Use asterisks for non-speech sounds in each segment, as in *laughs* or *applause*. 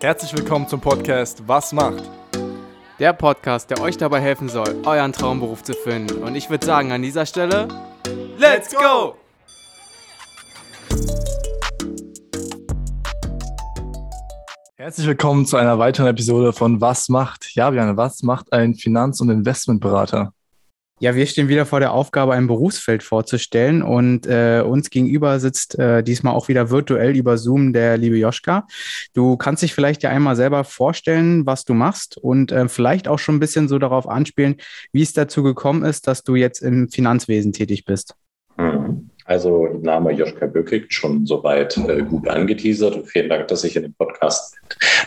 Herzlich willkommen zum Podcast Was macht? Der Podcast, der euch dabei helfen soll, euren Traumberuf zu finden. Und ich würde sagen, an dieser Stelle, Let's go! Herzlich willkommen zu einer weiteren Episode von Was macht? Ja, Björn, was macht ein Finanz- und Investmentberater? Ja, wir stehen wieder vor der Aufgabe, ein Berufsfeld vorzustellen und äh, uns gegenüber sitzt äh, diesmal auch wieder virtuell über Zoom der liebe Joschka. Du kannst dich vielleicht ja einmal selber vorstellen, was du machst und äh, vielleicht auch schon ein bisschen so darauf anspielen, wie es dazu gekommen ist, dass du jetzt im Finanzwesen tätig bist. Also Name Joschka Böckig schon soweit äh, gut angeteasert vielen Dank, dass ich in dem Podcast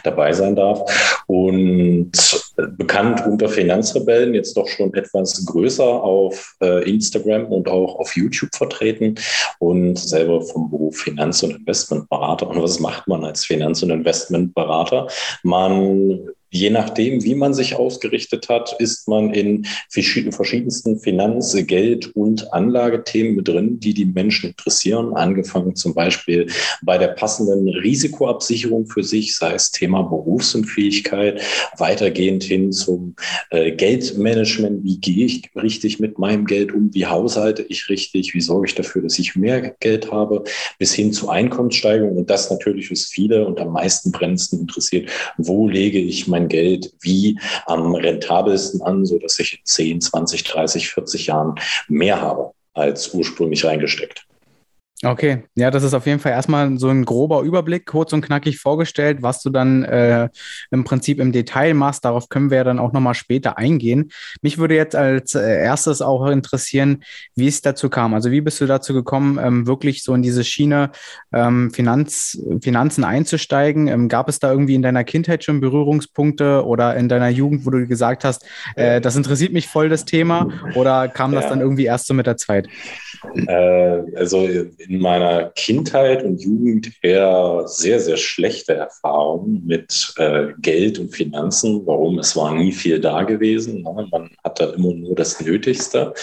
dabei sein darf. Und äh, bekannt unter Finanzrebellen, jetzt doch schon etwas größer auf äh, Instagram und auch auf YouTube vertreten und selber vom Beruf Finanz- und Investmentberater. Und was macht man als Finanz- und Investmentberater? Man Je nachdem, wie man sich ausgerichtet hat, ist man in verschiedensten Finanz-, Geld- und Anlagethemen mit drin, die die Menschen interessieren. Angefangen zum Beispiel bei der passenden Risikoabsicherung für sich, sei es Thema Berufsunfähigkeit, weitergehend hin zum äh, Geldmanagement. Wie gehe ich richtig mit meinem Geld um? Wie haushalte ich richtig? Wie sorge ich dafür, dass ich mehr Geld habe? Bis hin zu Einkommenssteigerung. Und das natürlich ist viele und am meisten brennendsten interessiert. Wo lege ich mein mein Geld wie am rentabelsten an, so dass ich in 10, 20, 30, 40 Jahren mehr habe als ursprünglich reingesteckt. Okay, ja, das ist auf jeden Fall erstmal so ein grober Überblick, kurz und knackig vorgestellt, was du dann äh, im Prinzip im Detail machst. Darauf können wir ja dann auch nochmal später eingehen. Mich würde jetzt als äh, erstes auch interessieren, wie es dazu kam. Also wie bist du dazu gekommen, ähm, wirklich so in diese Schiene ähm, Finanz, Finanzen einzusteigen? Ähm, gab es da irgendwie in deiner Kindheit schon Berührungspunkte oder in deiner Jugend, wo du gesagt hast, äh, das interessiert mich voll das Thema? Oder kam das ja. dann irgendwie erst so mit der Zeit? Äh, also in meiner Kindheit und Jugend eher sehr, sehr schlechte Erfahrungen mit äh, Geld und Finanzen. Warum? Es war nie viel da gewesen. Ne? Man hatte immer nur das Nötigste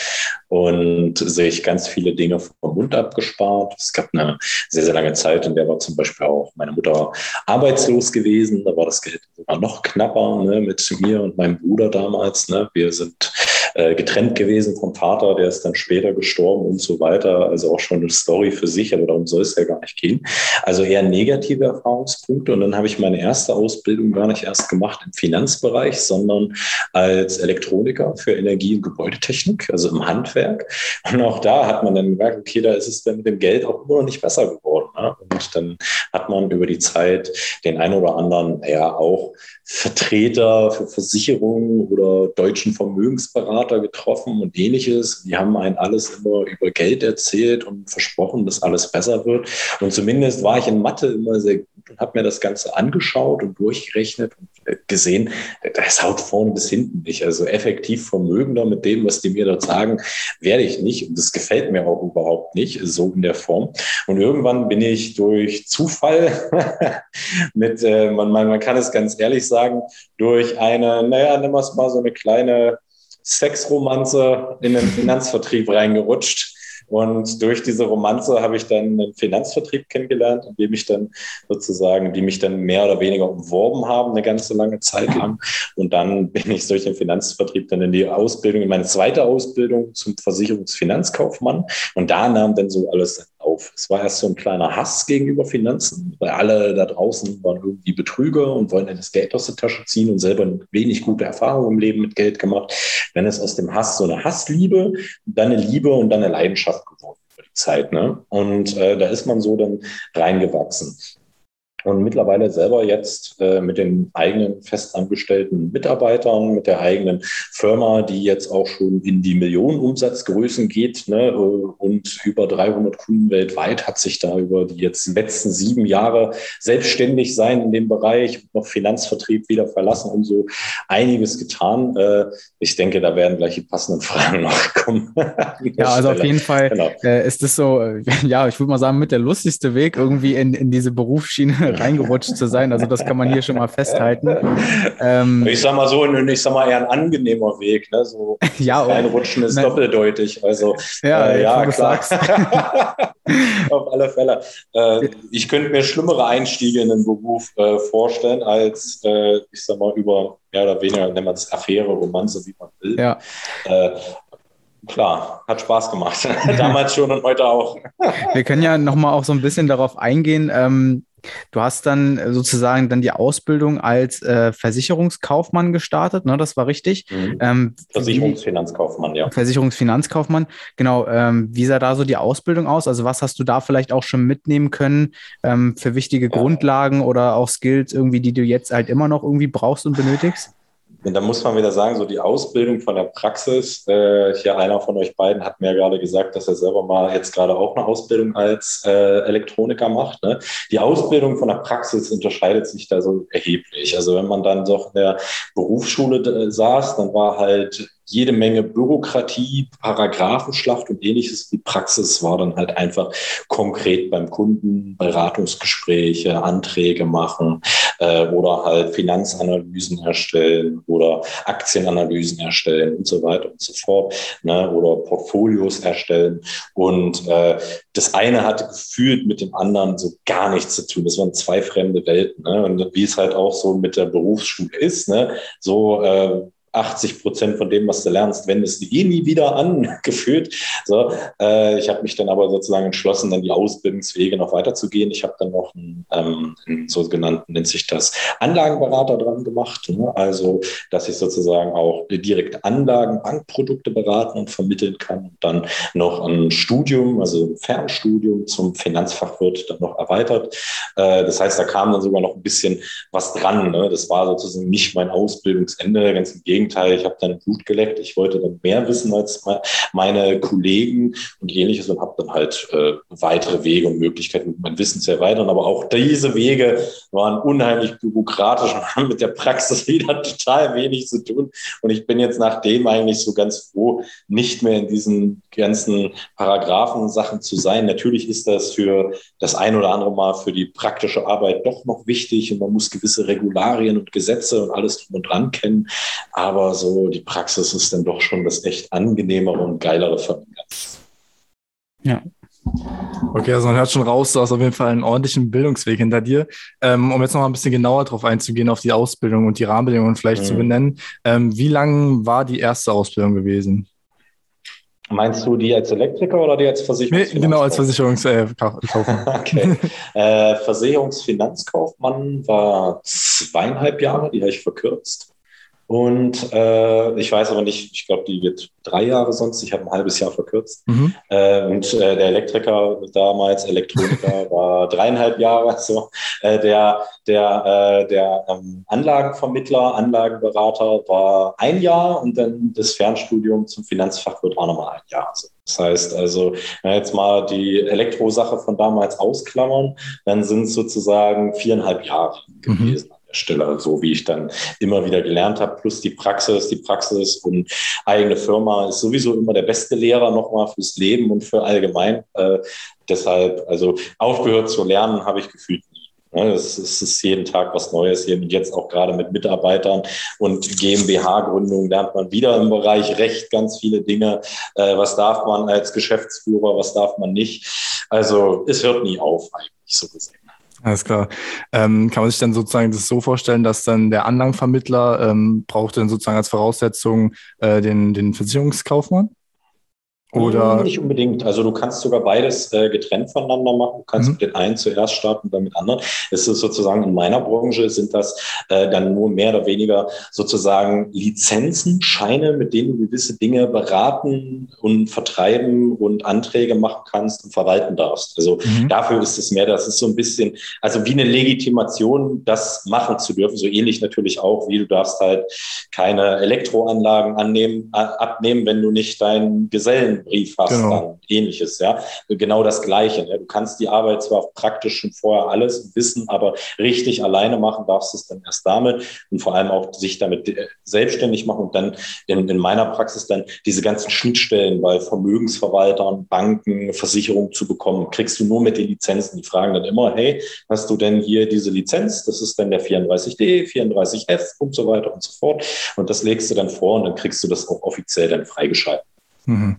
und sich ganz viele Dinge vom Mund abgespart. Es gab eine sehr, sehr lange Zeit, in der war zum Beispiel auch meine Mutter arbeitslos gewesen. Da war das Geld sogar noch knapper ne? mit mir und meinem Bruder damals. Ne? Wir sind äh, getrennt gewesen vom Vater, der ist dann später gestorben und so weiter. Also auch schon eine Story für sich, aber darum soll es ja gar nicht gehen. Also eher negative Erfahrungspunkte. Und dann habe ich meine erste Ausbildung gar nicht erst gemacht im Finanzbereich, sondern als Elektroniker für Energie- und Gebäudetechnik, also im Handwerk. Und auch da hat man dann gemerkt, okay, da ist es dann mit dem Geld auch immer noch nicht besser geworden. Ne? Und dann hat man über die Zeit den einen oder anderen, ja, auch Vertreter für Versicherungen oder deutschen Vermögensberater getroffen und ähnliches. Die haben einen alles immer über Geld erzählt und versprochen, dass alles besser wird. Und zumindest war ich in Mathe immer sehr gut und habe mir das Ganze angeschaut und durchgerechnet und gesehen, das haut vorne bis hinten nicht. Also effektiv vermögender mit dem, was die mir dort sagen, werde ich nicht. Und das gefällt mir auch überhaupt nicht, so in der Form. Und irgendwann bin ich durch Zufall *laughs* mit, äh, man, man, man kann es ganz ehrlich sagen, durch eine, naja, wir es mal so eine kleine Sexromanze in den Finanzvertrieb reingerutscht und durch diese Romanze habe ich dann einen Finanzvertrieb kennengelernt, in dem ich dann sozusagen, die mich dann mehr oder weniger umworben haben, eine ganze lange Zeit lang. Und dann bin ich durch den Finanzvertrieb dann in die Ausbildung, in meine zweite Ausbildung zum Versicherungsfinanzkaufmann. Und da nahm dann so alles auf. Es war erst so ein kleiner Hass gegenüber Finanzen, weil alle da draußen waren irgendwie Betrüger und wollen das Geld aus der Tasche ziehen und selber wenig gute Erfahrungen im Leben mit Geld gemacht. Dann ist aus dem Hass so eine Hassliebe, dann eine Liebe und dann eine Leidenschaft geworden über die Zeit. Ne? Und äh, da ist man so dann reingewachsen und mittlerweile selber jetzt äh, mit den eigenen festangestellten Mitarbeitern, mit der eigenen Firma, die jetzt auch schon in die Millionenumsatzgrößen geht ne, äh, und über 300 Kunden weltweit hat sich da über die jetzt letzten sieben Jahre selbstständig sein in dem Bereich noch Finanzvertrieb wieder verlassen und so einiges getan. Äh, ich denke, da werden gleich die passenden Fragen noch kommen. *laughs* ja, also auf jeden Fall genau. äh, ist das so, *laughs* ja, ich würde mal sagen, mit der lustigste Weg irgendwie in, in diese Berufsschiene *laughs* reingerutscht zu sein. Also das kann man hier schon mal festhalten. Ähm, ich sag mal so, ich sag mal eher ein angenehmer Weg. Ne? So *laughs* ja, reinrutschen ist nein. doppeldeutig. Also ja, äh, ja klar. *laughs* Auf alle Fälle. Äh, ich könnte mir schlimmere Einstiege in den Beruf äh, vorstellen, als äh, ich sag mal über mehr oder weniger, nennt man es Affäre, Romanze, wie man will. Ja. Klar, hat Spaß gemacht. *laughs* *laughs* Damals schon und heute auch. Wir können ja nochmal auch so ein bisschen darauf eingehen. Ähm, du hast dann sozusagen dann die Ausbildung als äh, Versicherungskaufmann gestartet, ne? Das war richtig. Mhm. Ähm, Versicherungsfinanzkaufmann, ja. Versicherungsfinanzkaufmann, genau. Ähm, wie sah da so die Ausbildung aus? Also was hast du da vielleicht auch schon mitnehmen können ähm, für wichtige ja. Grundlagen oder auch Skills irgendwie, die du jetzt halt immer noch irgendwie brauchst und benötigst? Da muss man wieder sagen, so die Ausbildung von der Praxis. Äh, hier einer von euch beiden hat mir gerade gesagt, dass er selber mal jetzt gerade auch eine Ausbildung als äh, Elektroniker macht. Ne? Die Ausbildung von der Praxis unterscheidet sich da so erheblich. Also wenn man dann doch in der Berufsschule äh, saß, dann war halt jede Menge Bürokratie, Paragraphenschlacht und ähnliches. Die Praxis war dann halt einfach konkret beim Kunden, Beratungsgespräche, Anträge machen äh, oder halt Finanzanalysen erstellen oder Aktienanalysen erstellen und so weiter und so fort ne, oder Portfolios erstellen. Und äh, das eine hatte gefühlt mit dem anderen so gar nichts zu tun. Das waren zwei fremde Welten. Ne? Und wie es halt auch so mit der Berufsschule ist, ne? so äh, 80 Prozent von dem, was du lernst, wendest du eh nie wieder *laughs* an, gefühlt. So, äh, ich habe mich dann aber sozusagen entschlossen, dann die Ausbildungswege noch weiterzugehen. Ich habe dann noch einen, ähm, einen sogenannten, nennt sich das, Anlagenberater dran gemacht. Ne? Also, dass ich sozusagen auch direkt Anlagen, Bankprodukte beraten und vermitteln kann. Und dann noch ein Studium, also ein Fernstudium zum Finanzfachwirt dann noch erweitert. Äh, das heißt, da kam dann sogar noch ein bisschen was dran. Ne? Das war sozusagen nicht mein Ausbildungsende, ganz im Gegenteil Gegenteil, ich habe dann Blut geleckt. Ich wollte dann mehr wissen als meine Kollegen und ähnliches und habe dann halt äh, weitere Wege und Möglichkeiten, mein Wissen zu erweitern. Aber auch diese Wege waren unheimlich bürokratisch und *laughs* haben mit der Praxis wieder total wenig zu tun. Und ich bin jetzt nachdem eigentlich so ganz froh, nicht mehr in diesen ganzen Paragraphen-Sachen zu sein. Natürlich ist das für das ein oder andere Mal für die praktische Arbeit doch noch wichtig und man muss gewisse Regularien und Gesetze und alles drum und dran kennen. Aber aber so die Praxis ist dann doch schon das echt angenehmere und geilere von dem Ganzen. Ja. Okay, also man hört schon raus, du hast auf jeden Fall einen ordentlichen Bildungsweg hinter dir. Ähm, um jetzt noch mal ein bisschen genauer darauf einzugehen, auf die Ausbildung und die Rahmenbedingungen vielleicht mhm. zu benennen. Ähm, wie lang war die erste Ausbildung gewesen? Meinst du die als Elektriker oder die als Versicherungsfinanzkaufmann? Nee, genau, als Versicherungskaufmann. Äh, *laughs* okay. äh, Versicherungsfinanzkaufmann war zweieinhalb Jahre, die habe ich verkürzt. Und äh, ich weiß aber nicht, ich glaube, die wird drei Jahre sonst. Ich habe ein halbes Jahr verkürzt. Mhm. Äh, und äh, der Elektriker damals, Elektroniker, *laughs* war dreieinhalb Jahre. So. Äh, der der, äh, der ähm, Anlagenvermittler, Anlagenberater war ein Jahr und dann das Fernstudium zum Finanzfachwirt auch nochmal ein Jahr. So. Das heißt also, wenn wir jetzt mal die Elektrosache von damals ausklammern, dann sind es sozusagen viereinhalb Jahre mhm. gewesen. Mhm. Stelle, so wie ich dann immer wieder gelernt habe, plus die Praxis, die Praxis und eigene Firma ist sowieso immer der beste Lehrer nochmal fürs Leben und für allgemein. Äh, deshalb, also aufgehört zu lernen, habe ich gefühlt nie. Es, ist jeden Tag was Neues hier und jetzt auch gerade mit Mitarbeitern und GmbH-Gründung lernt man wieder im Bereich Recht ganz viele Dinge. Äh, was darf man als Geschäftsführer, was darf man nicht? Also es hört nie auf, eigentlich so gesehen. Alles klar. Ähm, kann man sich dann sozusagen das so vorstellen, dass dann der Anlagenvermittler ähm, braucht dann sozusagen als Voraussetzung äh, den, den Versicherungskaufmann? Oder? Nicht unbedingt. Also du kannst sogar beides äh, getrennt voneinander machen. Du kannst mhm. mit den einen zuerst starten, dann mit anderen. Es ist sozusagen in meiner Branche sind das äh, dann nur mehr oder weniger sozusagen Lizenzen, Scheine, mit denen du gewisse Dinge beraten und vertreiben und Anträge machen kannst und verwalten darfst. Also mhm. dafür ist es mehr, das ist so ein bisschen, also wie eine Legitimation, das machen zu dürfen. So ähnlich natürlich auch, wie du darfst halt keine Elektroanlagen annehmen, abnehmen, wenn du nicht deinen Gesellen Brief hast, genau. ähnliches, ja. Genau das Gleiche. Ne? Du kannst die Arbeit zwar praktisch schon vorher alles wissen, aber richtig alleine machen darfst du es dann erst damit und vor allem auch sich damit äh, selbstständig machen und dann in, in meiner Praxis dann diese ganzen Schnittstellen bei Vermögensverwaltern, Banken, Versicherungen zu bekommen, kriegst du nur mit den Lizenzen. Die fragen dann immer, hey, hast du denn hier diese Lizenz? Das ist dann der 34D, 34F und so weiter und so fort. Und das legst du dann vor und dann kriegst du das auch offiziell dann freigeschaltet. Mhm.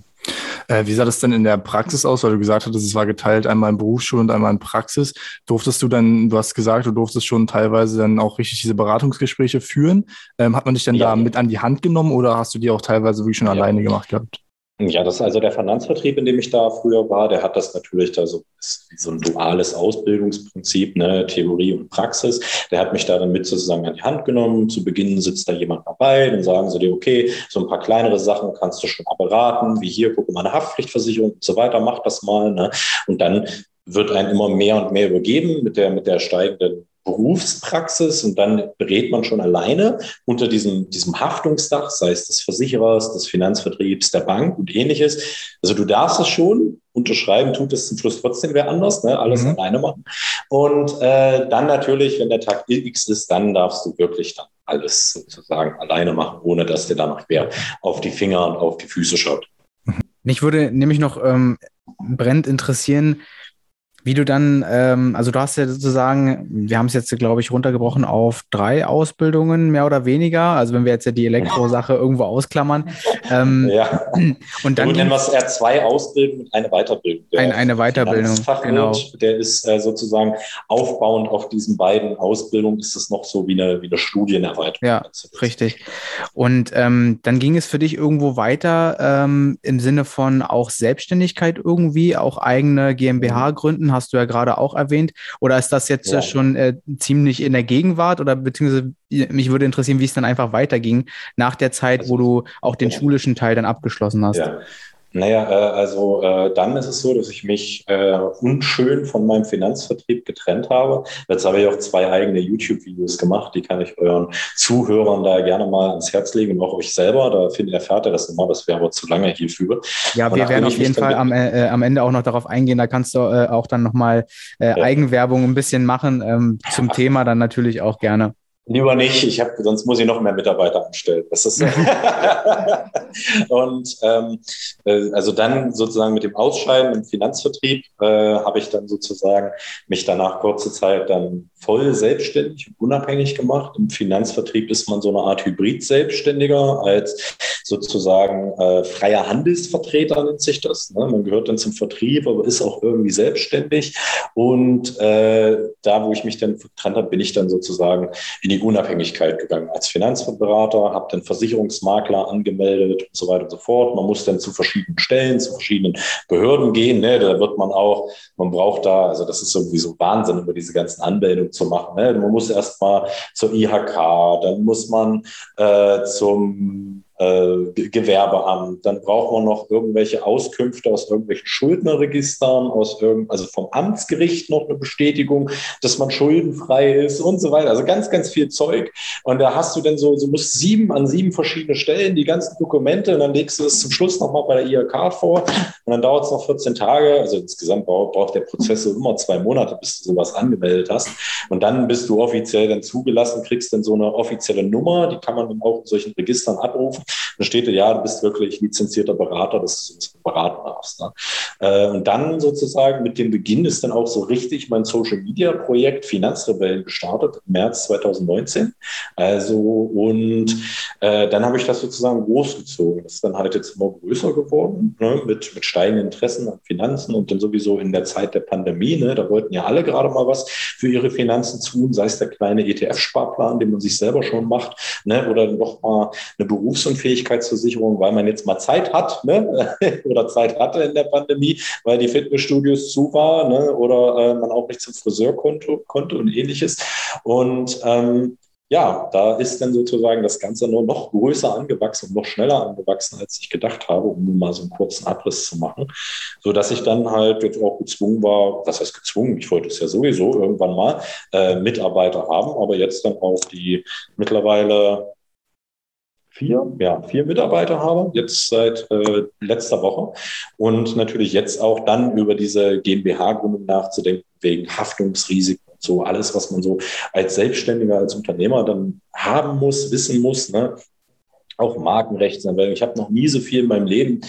Äh, wie sah das denn in der Praxis aus? Weil du gesagt hattest, es war geteilt einmal in Berufsschule und einmal in Praxis. Durftest du dann, du hast gesagt, du durftest schon teilweise dann auch richtig diese Beratungsgespräche führen. Ähm, hat man dich denn ja. da mit an die Hand genommen oder hast du die auch teilweise wirklich schon ja. alleine gemacht gehabt? Ja, das ist also der Finanzvertrieb, in dem ich da früher war, der hat das natürlich da so, so ein duales Ausbildungsprinzip, ne, Theorie und Praxis. Der hat mich da dann mit sozusagen an die Hand genommen. Zu Beginn sitzt da jemand dabei, dann sagen sie dir, okay, so ein paar kleinere Sachen kannst du schon mal beraten, wie hier, gucke mal eine Haftpflichtversicherung und so weiter, mach das mal. Ne? Und dann wird einem immer mehr und mehr übergeben mit der, mit der steigenden Berufspraxis und dann berät man schon alleine unter diesem, diesem Haftungsdach, sei es des Versicherers, des Finanzvertriebs, der Bank und ähnliches. Also du darfst es schon, unterschreiben tut es zum Schluss trotzdem wer anders, ne? alles mhm. alleine machen. Und äh, dann natürlich, wenn der Tag X ist, dann darfst du wirklich dann alles sozusagen alleine machen, ohne dass dir danach wer auf die Finger und auf die Füße schaut. Mich würde nämlich noch ähm, brennend interessieren, wie du dann, ähm, also du hast ja sozusagen, wir haben es jetzt, glaube ich, runtergebrochen auf drei Ausbildungen, mehr oder weniger. Also wenn wir jetzt ja die Elektrosache *laughs* irgendwo ausklammern. Ähm, ja. *clears throat* Und dann. Du nennen wir es eher zwei Ausbildungen und eine Weiterbildung. Ein, eine Weiterbildung. Genau. Der ist äh, sozusagen aufbauend auf diesen beiden Ausbildungen, ist es noch so wie eine, wie eine Studienerweiterung. Ja, richtig. Und ähm, dann ging es für dich irgendwo weiter ähm, im Sinne von auch Selbstständigkeit irgendwie, auch eigene GmbH mhm. gründen hast du ja gerade auch erwähnt. Oder ist das jetzt ja. schon äh, ziemlich in der Gegenwart oder beziehungsweise mich würde interessieren, wie es dann einfach weiterging nach der Zeit, also, wo du auch den schulischen Teil dann abgeschlossen hast. Ja. Naja, äh, also äh, dann ist es so, dass ich mich äh, unschön von meinem Finanzvertrieb getrennt habe. Jetzt habe ich auch zwei eigene YouTube-Videos gemacht, die kann ich euren Zuhörern da gerne mal ans Herz legen und auch euch selber. Da finde erfährt ihr das immer, das wäre aber zu lange hierfür. Ja, wir werden auf jeden Fall am, äh, am Ende auch noch darauf eingehen. Da kannst du äh, auch dann nochmal äh, ja. Eigenwerbung ein bisschen machen ähm, zum Thema dann natürlich auch gerne. Lieber nicht, ich habe, sonst muss ich noch mehr Mitarbeiter anstellen. Das ist *laughs* und ähm, äh, also dann sozusagen mit dem Ausscheiden im Finanzvertrieb äh, habe ich dann sozusagen mich danach kurze Zeit dann voll selbstständig und unabhängig gemacht. Im Finanzvertrieb ist man so eine Art Hybrid-Selbstständiger als sozusagen äh, freier Handelsvertreter nennt sich das. Ne? Man gehört dann zum Vertrieb, aber ist auch irgendwie selbstständig. Und äh, da, wo ich mich dann getrennt habe, bin ich dann sozusagen in die Unabhängigkeit gegangen als Finanzberater, habe dann Versicherungsmakler angemeldet und so weiter und so fort. Man muss dann zu verschiedenen Stellen, zu verschiedenen Behörden gehen. Ne? Da wird man auch, man braucht da, also das ist sowieso Wahnsinn, über diese ganzen Anmeldungen zu machen. Ne? Man muss erst mal zur IHK, dann muss man äh, zum äh, Gewerbeamt, dann braucht man noch irgendwelche Auskünfte aus irgendwelchen Schuldnerregistern, aus irgend, also vom Amtsgericht noch eine Bestätigung, dass man schuldenfrei ist und so weiter. Also ganz, ganz viel Zeug. Und da hast du dann so, du musst sieben an sieben verschiedene Stellen die ganzen Dokumente und dann legst du es zum Schluss nochmal bei der IHK vor und dann dauert es noch 14 Tage. Also insgesamt braucht der Prozess so immer zwei Monate, bis du sowas angemeldet hast. Und dann bist du offiziell dann zugelassen, kriegst dann so eine offizielle Nummer, die kann man dann auch in solchen Registern abrufen. Dann steht ja, du bist wirklich lizenzierter Berater, dass du uns beraten darfst. Ne? Äh, und dann sozusagen mit dem Beginn ist dann auch so richtig mein Social Media Projekt Finanzrebellen gestartet, im März 2019. Also, und äh, dann habe ich das sozusagen großgezogen. Das ist dann halt jetzt immer größer geworden, ne? mit, mit steigenden Interessen an Finanzen und dann sowieso in der Zeit der Pandemie. Ne? Da wollten ja alle gerade mal was für ihre Finanzen tun, sei es der kleine ETF-Sparplan, den man sich selber schon macht, ne? oder noch mal eine Berufs- und Unfähigkeitsversicherung, weil man jetzt mal Zeit hat ne? *laughs* oder Zeit hatte in der Pandemie, weil die Fitnessstudios zu waren ne? oder äh, man auch nicht zum Friseur konnte, konnte und ähnliches. Und ähm, ja, da ist dann sozusagen das Ganze nur noch größer angewachsen und noch schneller angewachsen, als ich gedacht habe, um mal so einen kurzen Abriss zu machen. So dass ich dann halt jetzt auch gezwungen war, was heißt gezwungen? Ich wollte es ja sowieso irgendwann mal äh, Mitarbeiter haben, aber jetzt dann auch die mittlerweile vier, ja, vier Mitarbeiter habe, jetzt seit äh, letzter Woche. Und natürlich jetzt auch dann über diese GmbH-Gründung nachzudenken, wegen Haftungsrisiken und so, alles, was man so als Selbstständiger, als Unternehmer dann haben muss, wissen muss. Ne? Auch Markenrechtsanwälte. Ich habe noch nie so viel in meinem Leben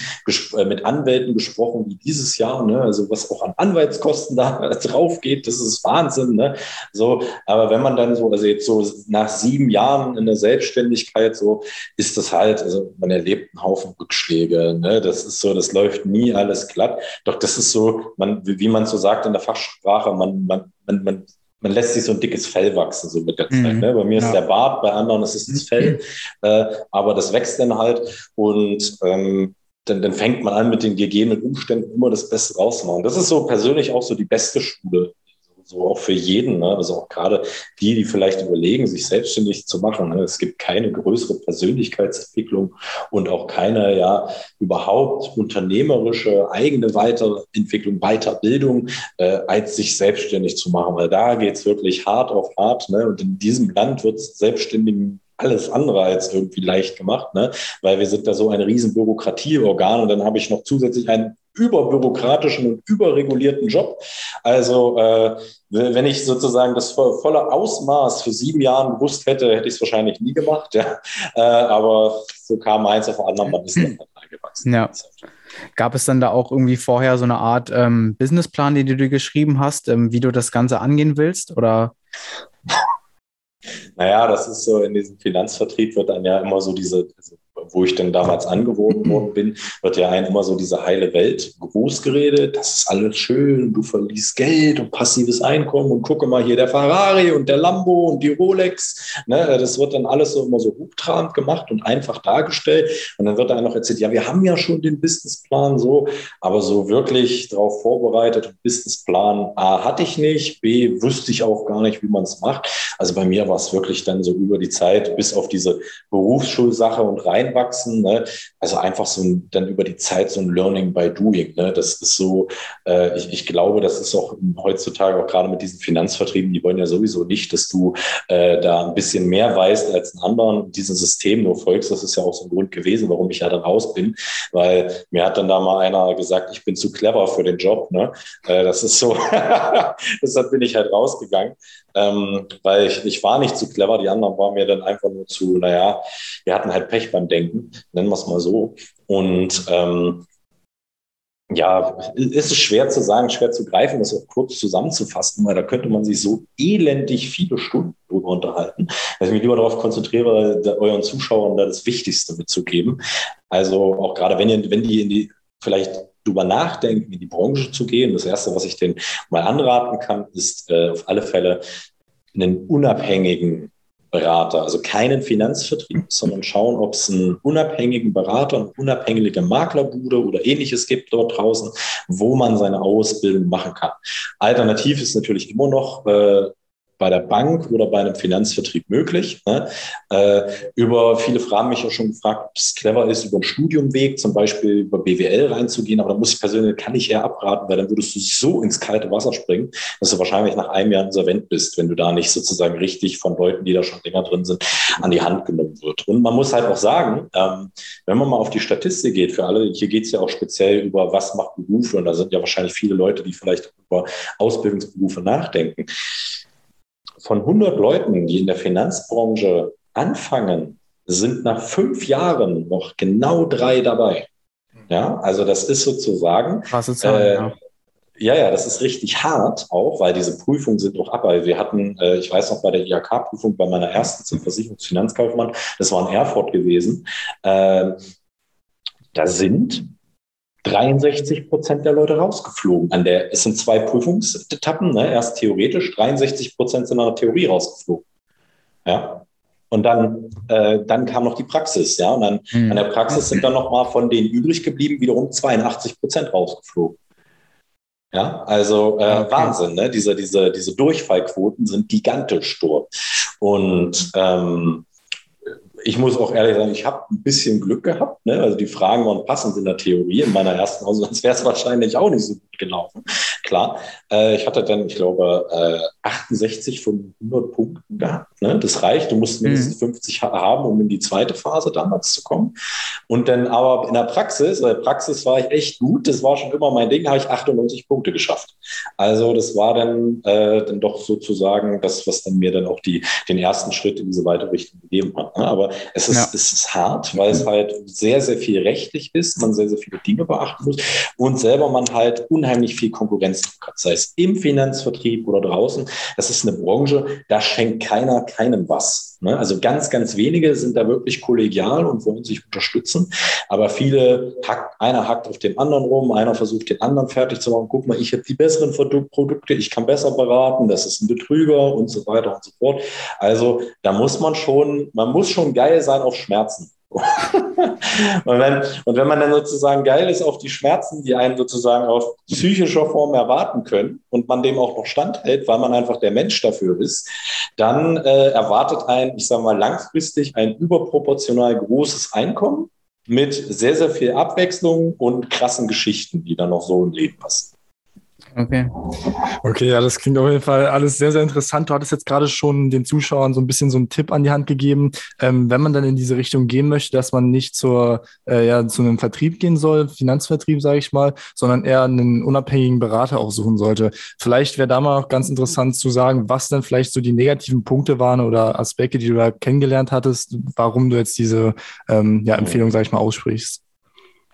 äh, mit Anwälten gesprochen wie dieses Jahr. Ne? Also was auch an Anwaltskosten da *laughs* drauf geht, das ist Wahnsinn. Ne? So, aber wenn man dann so, also jetzt so nach sieben Jahren in der Selbstständigkeit so, ist das halt, also man erlebt einen Haufen Rückschläge. Ne? Das ist so, das läuft nie alles glatt. Doch das ist so, man, wie man so sagt in der Fachsprache, man, man, man, man man lässt sich so ein dickes Fell wachsen, so mit der Zeit. Mhm. Ne? Bei mir ja. ist der Bart, bei anderen ist es das Fell, äh, aber das wächst dann halt und ähm, dann, dann fängt man an, mit den gegebenen Umständen immer das Beste rauszumachen. Das ist so persönlich auch so die beste Schule, so auch für jeden, ne? also auch gerade die, die vielleicht überlegen, sich selbstständig zu machen. Ne? Es gibt keine größere Persönlichkeitsentwicklung und auch keine ja überhaupt unternehmerische eigene Weiterentwicklung, Weiterbildung, äh, als sich selbstständig zu machen, weil da geht's wirklich hart auf hart. Ne? Und in diesem Land wird Selbstständigen alles andere als irgendwie leicht gemacht, ne? weil wir sind da so ein riesen Bürokratieorgan und dann habe ich noch zusätzlich einen überbürokratischen und überregulierten Job. Also äh, wenn ich sozusagen das volle Ausmaß für sieben Jahre gewusst hätte, hätte ich es wahrscheinlich nie gemacht. Ja? Äh, aber so kam eins auf anderen, man ist dann *clears throat* gewachsen. Ja. Gab es dann da auch irgendwie vorher so eine Art ähm, Businessplan, den du dir geschrieben hast, ähm, wie du das Ganze angehen willst? Oder? *laughs* Naja, das ist so, in diesem Finanzvertrieb wird dann ja immer so diese, also wo ich denn damals angewohnt *clears throat* worden bin, wird ja einem immer so diese heile Welt groß geredet. Das ist alles schön, du verliest Geld und passives Einkommen und gucke mal hier der Ferrari und der Lambo und die Rolex. Ne, das wird dann alles so immer so hochtrabend gemacht und einfach dargestellt. Und dann wird einem noch erzählt, ja, wir haben ja schon den Businessplan so, aber so wirklich darauf vorbereitet, Businessplan A hatte ich nicht, B wüsste ich auch gar nicht, wie man es macht. Also bei mir war es wirklich dann so über die Zeit bis auf diese Berufsschulsache und rein reinwachsen. Ne? Also einfach so ein, dann über die Zeit so ein Learning by Doing. Ne? Das ist so, äh, ich, ich glaube, das ist auch heutzutage auch gerade mit diesen Finanzvertrieben, die wollen ja sowieso nicht, dass du äh, da ein bisschen mehr weißt als ein anderen diesem System nur folgst. Das ist ja auch so ein Grund gewesen, warum ich ja dann raus bin, weil mir hat dann da mal einer gesagt, ich bin zu clever für den Job. Ne? Äh, das ist so, *laughs* deshalb bin ich halt rausgegangen ähm, weil ich, ich war nicht zu clever, die anderen waren mir dann einfach nur zu, naja, wir hatten halt Pech beim Denken, nennen wir es mal so. Und ähm, ja, ist es schwer zu sagen, schwer zu greifen, das auch kurz zusammenzufassen, weil da könnte man sich so elendig viele Stunden drüber unterhalten, dass ich mich lieber darauf konzentriere, euren Zuschauern da das Wichtigste mitzugeben. Also auch gerade wenn, ihr, wenn die in die vielleicht drüber nachdenken, in die Branche zu gehen. Das Erste, was ich denen mal anraten kann, ist äh, auf alle Fälle einen unabhängigen Berater, also keinen Finanzvertrieb, sondern schauen, ob es einen unabhängigen Berater, eine unabhängige Maklerbude oder ähnliches gibt dort draußen, wo man seine Ausbildung machen kann. Alternativ ist natürlich immer noch äh, bei der Bank oder bei einem Finanzvertrieb möglich. Ne? Äh, über viele Fragen mich auch schon gefragt, ob es clever ist, über einen Studiumweg zum Beispiel über BWL reinzugehen. Aber da muss ich persönlich, kann ich eher abraten, weil dann würdest du so ins kalte Wasser springen, dass du wahrscheinlich nach einem Jahr insolvent bist, wenn du da nicht sozusagen richtig von Leuten, die da schon länger drin sind, an die Hand genommen wird. Und man muss halt auch sagen, ähm, wenn man mal auf die Statistik geht, für alle, hier geht es ja auch speziell über, was macht Berufe, und da sind ja wahrscheinlich viele Leute, die vielleicht über Ausbildungsberufe nachdenken von 100 Leuten, die in der Finanzbranche anfangen, sind nach fünf Jahren noch genau drei dabei. Ja, also das ist sozusagen. Krasse Zahl, äh, ja. Ja, ja, das ist richtig hart auch, weil diese Prüfungen sind auch ab. Weil wir hatten, äh, ich weiß noch bei der IHK-Prüfung bei meiner ersten zum Versicherungsfinanzkaufmann, das war in Erfurt gewesen. Äh, da sind 63 Prozent der Leute rausgeflogen. An der, es sind zwei Prüfungsetappen, ne? erst theoretisch, 63 Prozent sind an der Theorie rausgeflogen. Ja. Und dann, äh, dann kam noch die Praxis, ja. Und dann mhm. an der Praxis sind dann nochmal von denen übrig geblieben, wiederum 82 Prozent rausgeflogen. Ja, also äh, okay. Wahnsinn, ne? Diese, diese, diese Durchfallquoten sind gigantisch dort. Und ähm, ich muss auch ehrlich sagen, ich habe ein bisschen Glück gehabt. Ne? Also die Fragen waren passend in der Theorie. In meiner ersten sonst wäre es wahrscheinlich auch nicht so gelaufen. Klar, äh, ich hatte dann, ich glaube, äh, 68 von 100 Punkten gehabt. Ne? Das reicht. Du musst mindestens mhm. 50 haben, um in die zweite Phase damals zu kommen. Und dann aber in der Praxis, in der Praxis war ich echt gut. Das war schon immer mein Ding, habe ich 98 Punkte geschafft. Also das war dann, äh, dann doch sozusagen das, was dann mir dann auch die, den ersten Schritt in diese weitere Richtung gegeben hat. Ne? Aber es ist, ja. es ist hart, weil es halt sehr, sehr viel rechtlich ist, man sehr, sehr viele Dinge beachten muss und selber man halt unheimlich viel Konkurrenz sei es im Finanzvertrieb oder draußen. Das ist eine Branche, da schenkt keiner keinem was. Ne? Also ganz, ganz wenige sind da wirklich kollegial und wollen sich unterstützen. Aber viele, hackt, einer hackt auf den anderen rum, einer versucht den anderen fertig zu machen. Guck mal, ich habe die besseren Produkte, ich kann besser beraten, das ist ein Betrüger und so weiter und so fort. Also da muss man schon, man muss schon geil sein auf Schmerzen. Und, wenn, und wenn man dann sozusagen geil ist auf die Schmerzen, die einen sozusagen auf psychischer Form erwarten können und man dem auch noch standhält, weil man einfach der Mensch dafür ist, dann äh, erwartet ein, ich sage mal, langfristig ein überproportional großes Einkommen mit sehr, sehr viel Abwechslung und krassen Geschichten, die dann noch so im Leben passen. Okay. Okay, ja, das klingt auf jeden Fall alles sehr, sehr interessant. Du hattest jetzt gerade schon den Zuschauern so ein bisschen so einen Tipp an die Hand gegeben, ähm, wenn man dann in diese Richtung gehen möchte, dass man nicht zur, äh, ja, zu einem Vertrieb gehen soll, Finanzvertrieb, sage ich mal, sondern eher einen unabhängigen Berater auch suchen sollte. Vielleicht wäre da mal auch ganz interessant zu sagen, was denn vielleicht so die negativen Punkte waren oder Aspekte, die du da kennengelernt hattest, warum du jetzt diese ähm, ja, Empfehlung, sage ich mal, aussprichst.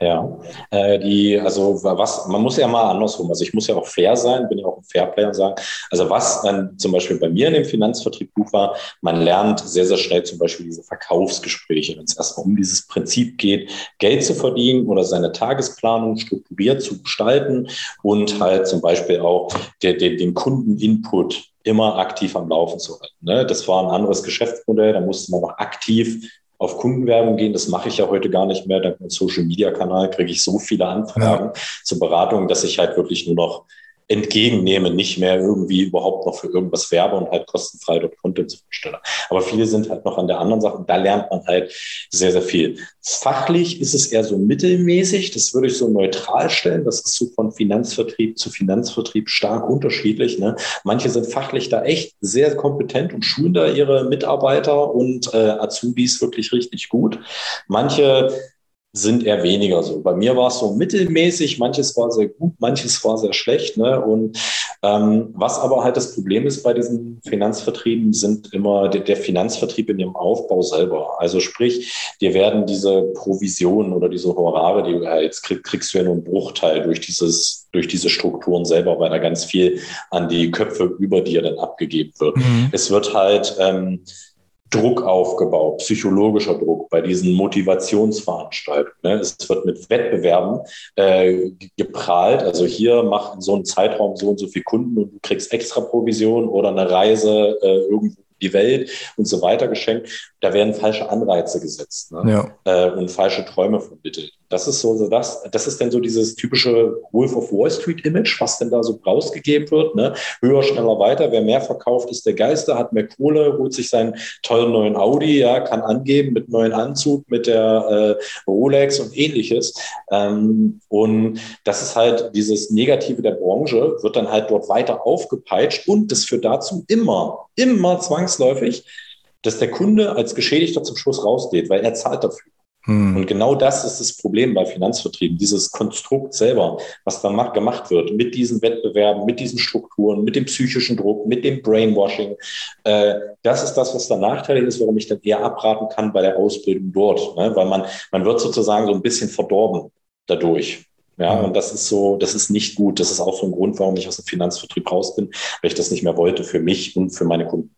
Ja, äh, die, also was, man muss ja mal andersrum, also ich muss ja auch fair sein, bin ja auch ein Fairplayer und sagen, also was dann zum Beispiel bei mir in dem Finanzvertrieb gut war, man lernt sehr, sehr schnell zum Beispiel diese Verkaufsgespräche, wenn es erstmal um dieses Prinzip geht, Geld zu verdienen oder seine Tagesplanung strukturiert zu gestalten und halt zum Beispiel auch der, der, den Kundeninput immer aktiv am Laufen zu halten. Ne? Das war ein anderes Geschäftsmodell, da musste man auch aktiv auf Kundenwerbung gehen. Das mache ich ja heute gar nicht mehr. Dank dem Social Media Kanal kriege ich so viele Anfragen ja. zur Beratung, dass ich halt wirklich nur noch entgegennehme, nicht mehr irgendwie überhaupt noch für irgendwas werbe und halt kostenfrei dort Content zu stelle. Aber viele sind halt noch an der anderen Sache und da lernt man halt sehr, sehr viel. Fachlich ist es eher so mittelmäßig, das würde ich so neutral stellen. Das ist so von Finanzvertrieb zu Finanzvertrieb stark unterschiedlich. Ne? Manche sind fachlich da echt sehr kompetent und schulen da ihre Mitarbeiter und äh, Azubis wirklich richtig gut. Manche sind eher weniger so. Bei mir war es so mittelmäßig, manches war sehr gut, manches war sehr schlecht. Ne? Und ähm, was aber halt das Problem ist bei diesen Finanzvertrieben, sind immer der, der Finanzvertrieb in ihrem Aufbau selber. Also sprich, dir werden diese Provisionen oder diese Honorare, die du jetzt kriegst, kriegst du ja nur einen Bruchteil durch dieses durch diese Strukturen selber, weil da ganz viel an die Köpfe über dir dann abgegeben wird. Mhm. Es wird halt ähm, Druck aufgebaut, psychologischer Druck bei diesen Motivationsveranstaltungen. Ne? Es wird mit Wettbewerben äh, geprahlt. Also hier mach in so einem Zeitraum so und so viele Kunden und du kriegst extra Provision oder eine Reise äh, irgendwo die Welt und so weiter geschenkt. Da werden falsche Anreize gesetzt ne? ja. äh, und falsche Träume vermittelt. Das ist so, das, das ist dann so dieses typische Wolf of Wall Street Image, was denn da so rausgegeben wird. Ne? Höher, schneller, weiter. Wer mehr verkauft, ist der Geister, hat mehr Kohle, holt sich seinen tollen neuen Audi, ja, kann angeben mit neuen Anzug, mit der äh, Rolex und ähnliches. Ähm, und das ist halt dieses Negative der Branche, wird dann halt dort weiter aufgepeitscht und das führt dazu immer, immer zwangsläufig, dass der Kunde als Geschädigter zum Schluss rausgeht, weil er zahlt dafür. Hm. Und genau das ist das Problem bei Finanzvertrieben, dieses Konstrukt selber, was dann gemacht wird mit diesen Wettbewerben, mit diesen Strukturen, mit dem psychischen Druck, mit dem Brainwashing. Äh, das ist das, was der Nachteil ist, warum ich dann eher abraten kann bei der Ausbildung dort, ne? weil man, man wird sozusagen so ein bisschen verdorben dadurch. Ja, hm. und das ist so, das ist nicht gut. Das ist auch so ein Grund, warum ich aus dem Finanzvertrieb raus bin, weil ich das nicht mehr wollte für mich und für meine Kunden.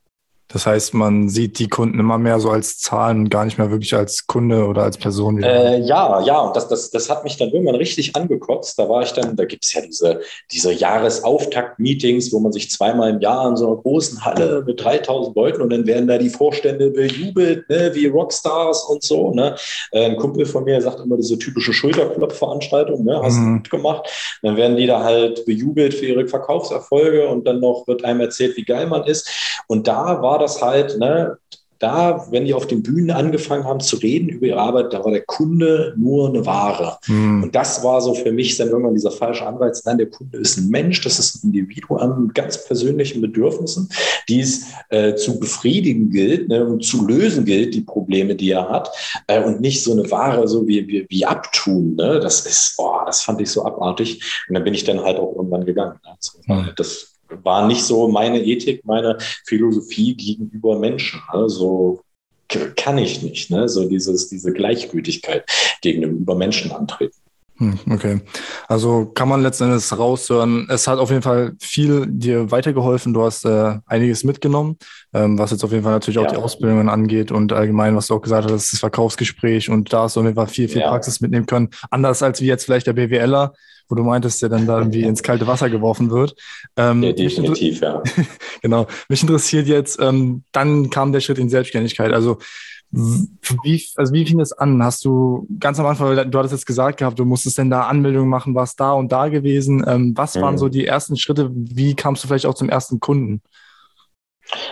Das heißt, man sieht die Kunden immer mehr so als Zahlen gar nicht mehr wirklich als Kunde oder als Person. Äh, ja, ja, und das, das, das hat mich dann irgendwann richtig angekotzt. Da war ich dann, da gibt es ja diese, diese Jahresauftakt-Meetings, wo man sich zweimal im Jahr in so einer großen Halle mit 3000 Leuten und dann werden da die Vorstände bejubelt, ne, wie Rockstars und so. Ne? Äh, ein Kumpel von mir sagt immer diese typische Schulterklopfveranstaltung, ne? hast mhm. du gut gemacht. Dann werden die da halt bejubelt für ihre Verkaufserfolge und dann noch wird einem erzählt, wie geil man ist. Und da war das halt, ne, da, wenn die auf den Bühnen angefangen haben zu reden über ihre Arbeit, da war der Kunde nur eine Ware. Mhm. Und das war so für mich dann irgendwann dieser falsche Anreiz. Nein, der Kunde ist ein Mensch, das ist ein Individuum mit ganz persönlichen Bedürfnissen, die es äh, zu befriedigen gilt ne, und zu lösen gilt, die Probleme, die er hat. Äh, und nicht so eine Ware so wie, wie, wie abtun. Ne? Das ist, oh, das fand ich so abartig. Und dann bin ich dann halt auch irgendwann gegangen. Also, mhm. Das war nicht so meine Ethik, meine Philosophie gegenüber Menschen. Also kann ich nicht, ne? so dieses, diese Gleichgültigkeit gegenüber Menschen antreten. Hm, okay. Also kann man letztendlich raushören. Es hat auf jeden Fall viel dir weitergeholfen. Du hast äh, einiges mitgenommen, ähm, was jetzt auf jeden Fall natürlich auch ja. die Ausbildungen angeht und allgemein, was du auch gesagt hast, das Verkaufsgespräch und da hast du auf jeden Fall viel, viel ja. Praxis mitnehmen können. Anders als wie jetzt vielleicht der BWLer, wo du meintest, der dann da irgendwie ins kalte Wasser geworfen wird. Ähm, ja, definitiv, ja. *laughs* genau. Mich interessiert jetzt, ähm, dann kam der Schritt in Selbstständigkeit. Also wie, also wie fing das an? Hast du ganz am Anfang, du hattest jetzt gesagt gehabt, du musstest denn da Anmeldungen machen, warst da und da gewesen. Ähm, was waren mhm. so die ersten Schritte? Wie kamst du vielleicht auch zum ersten Kunden?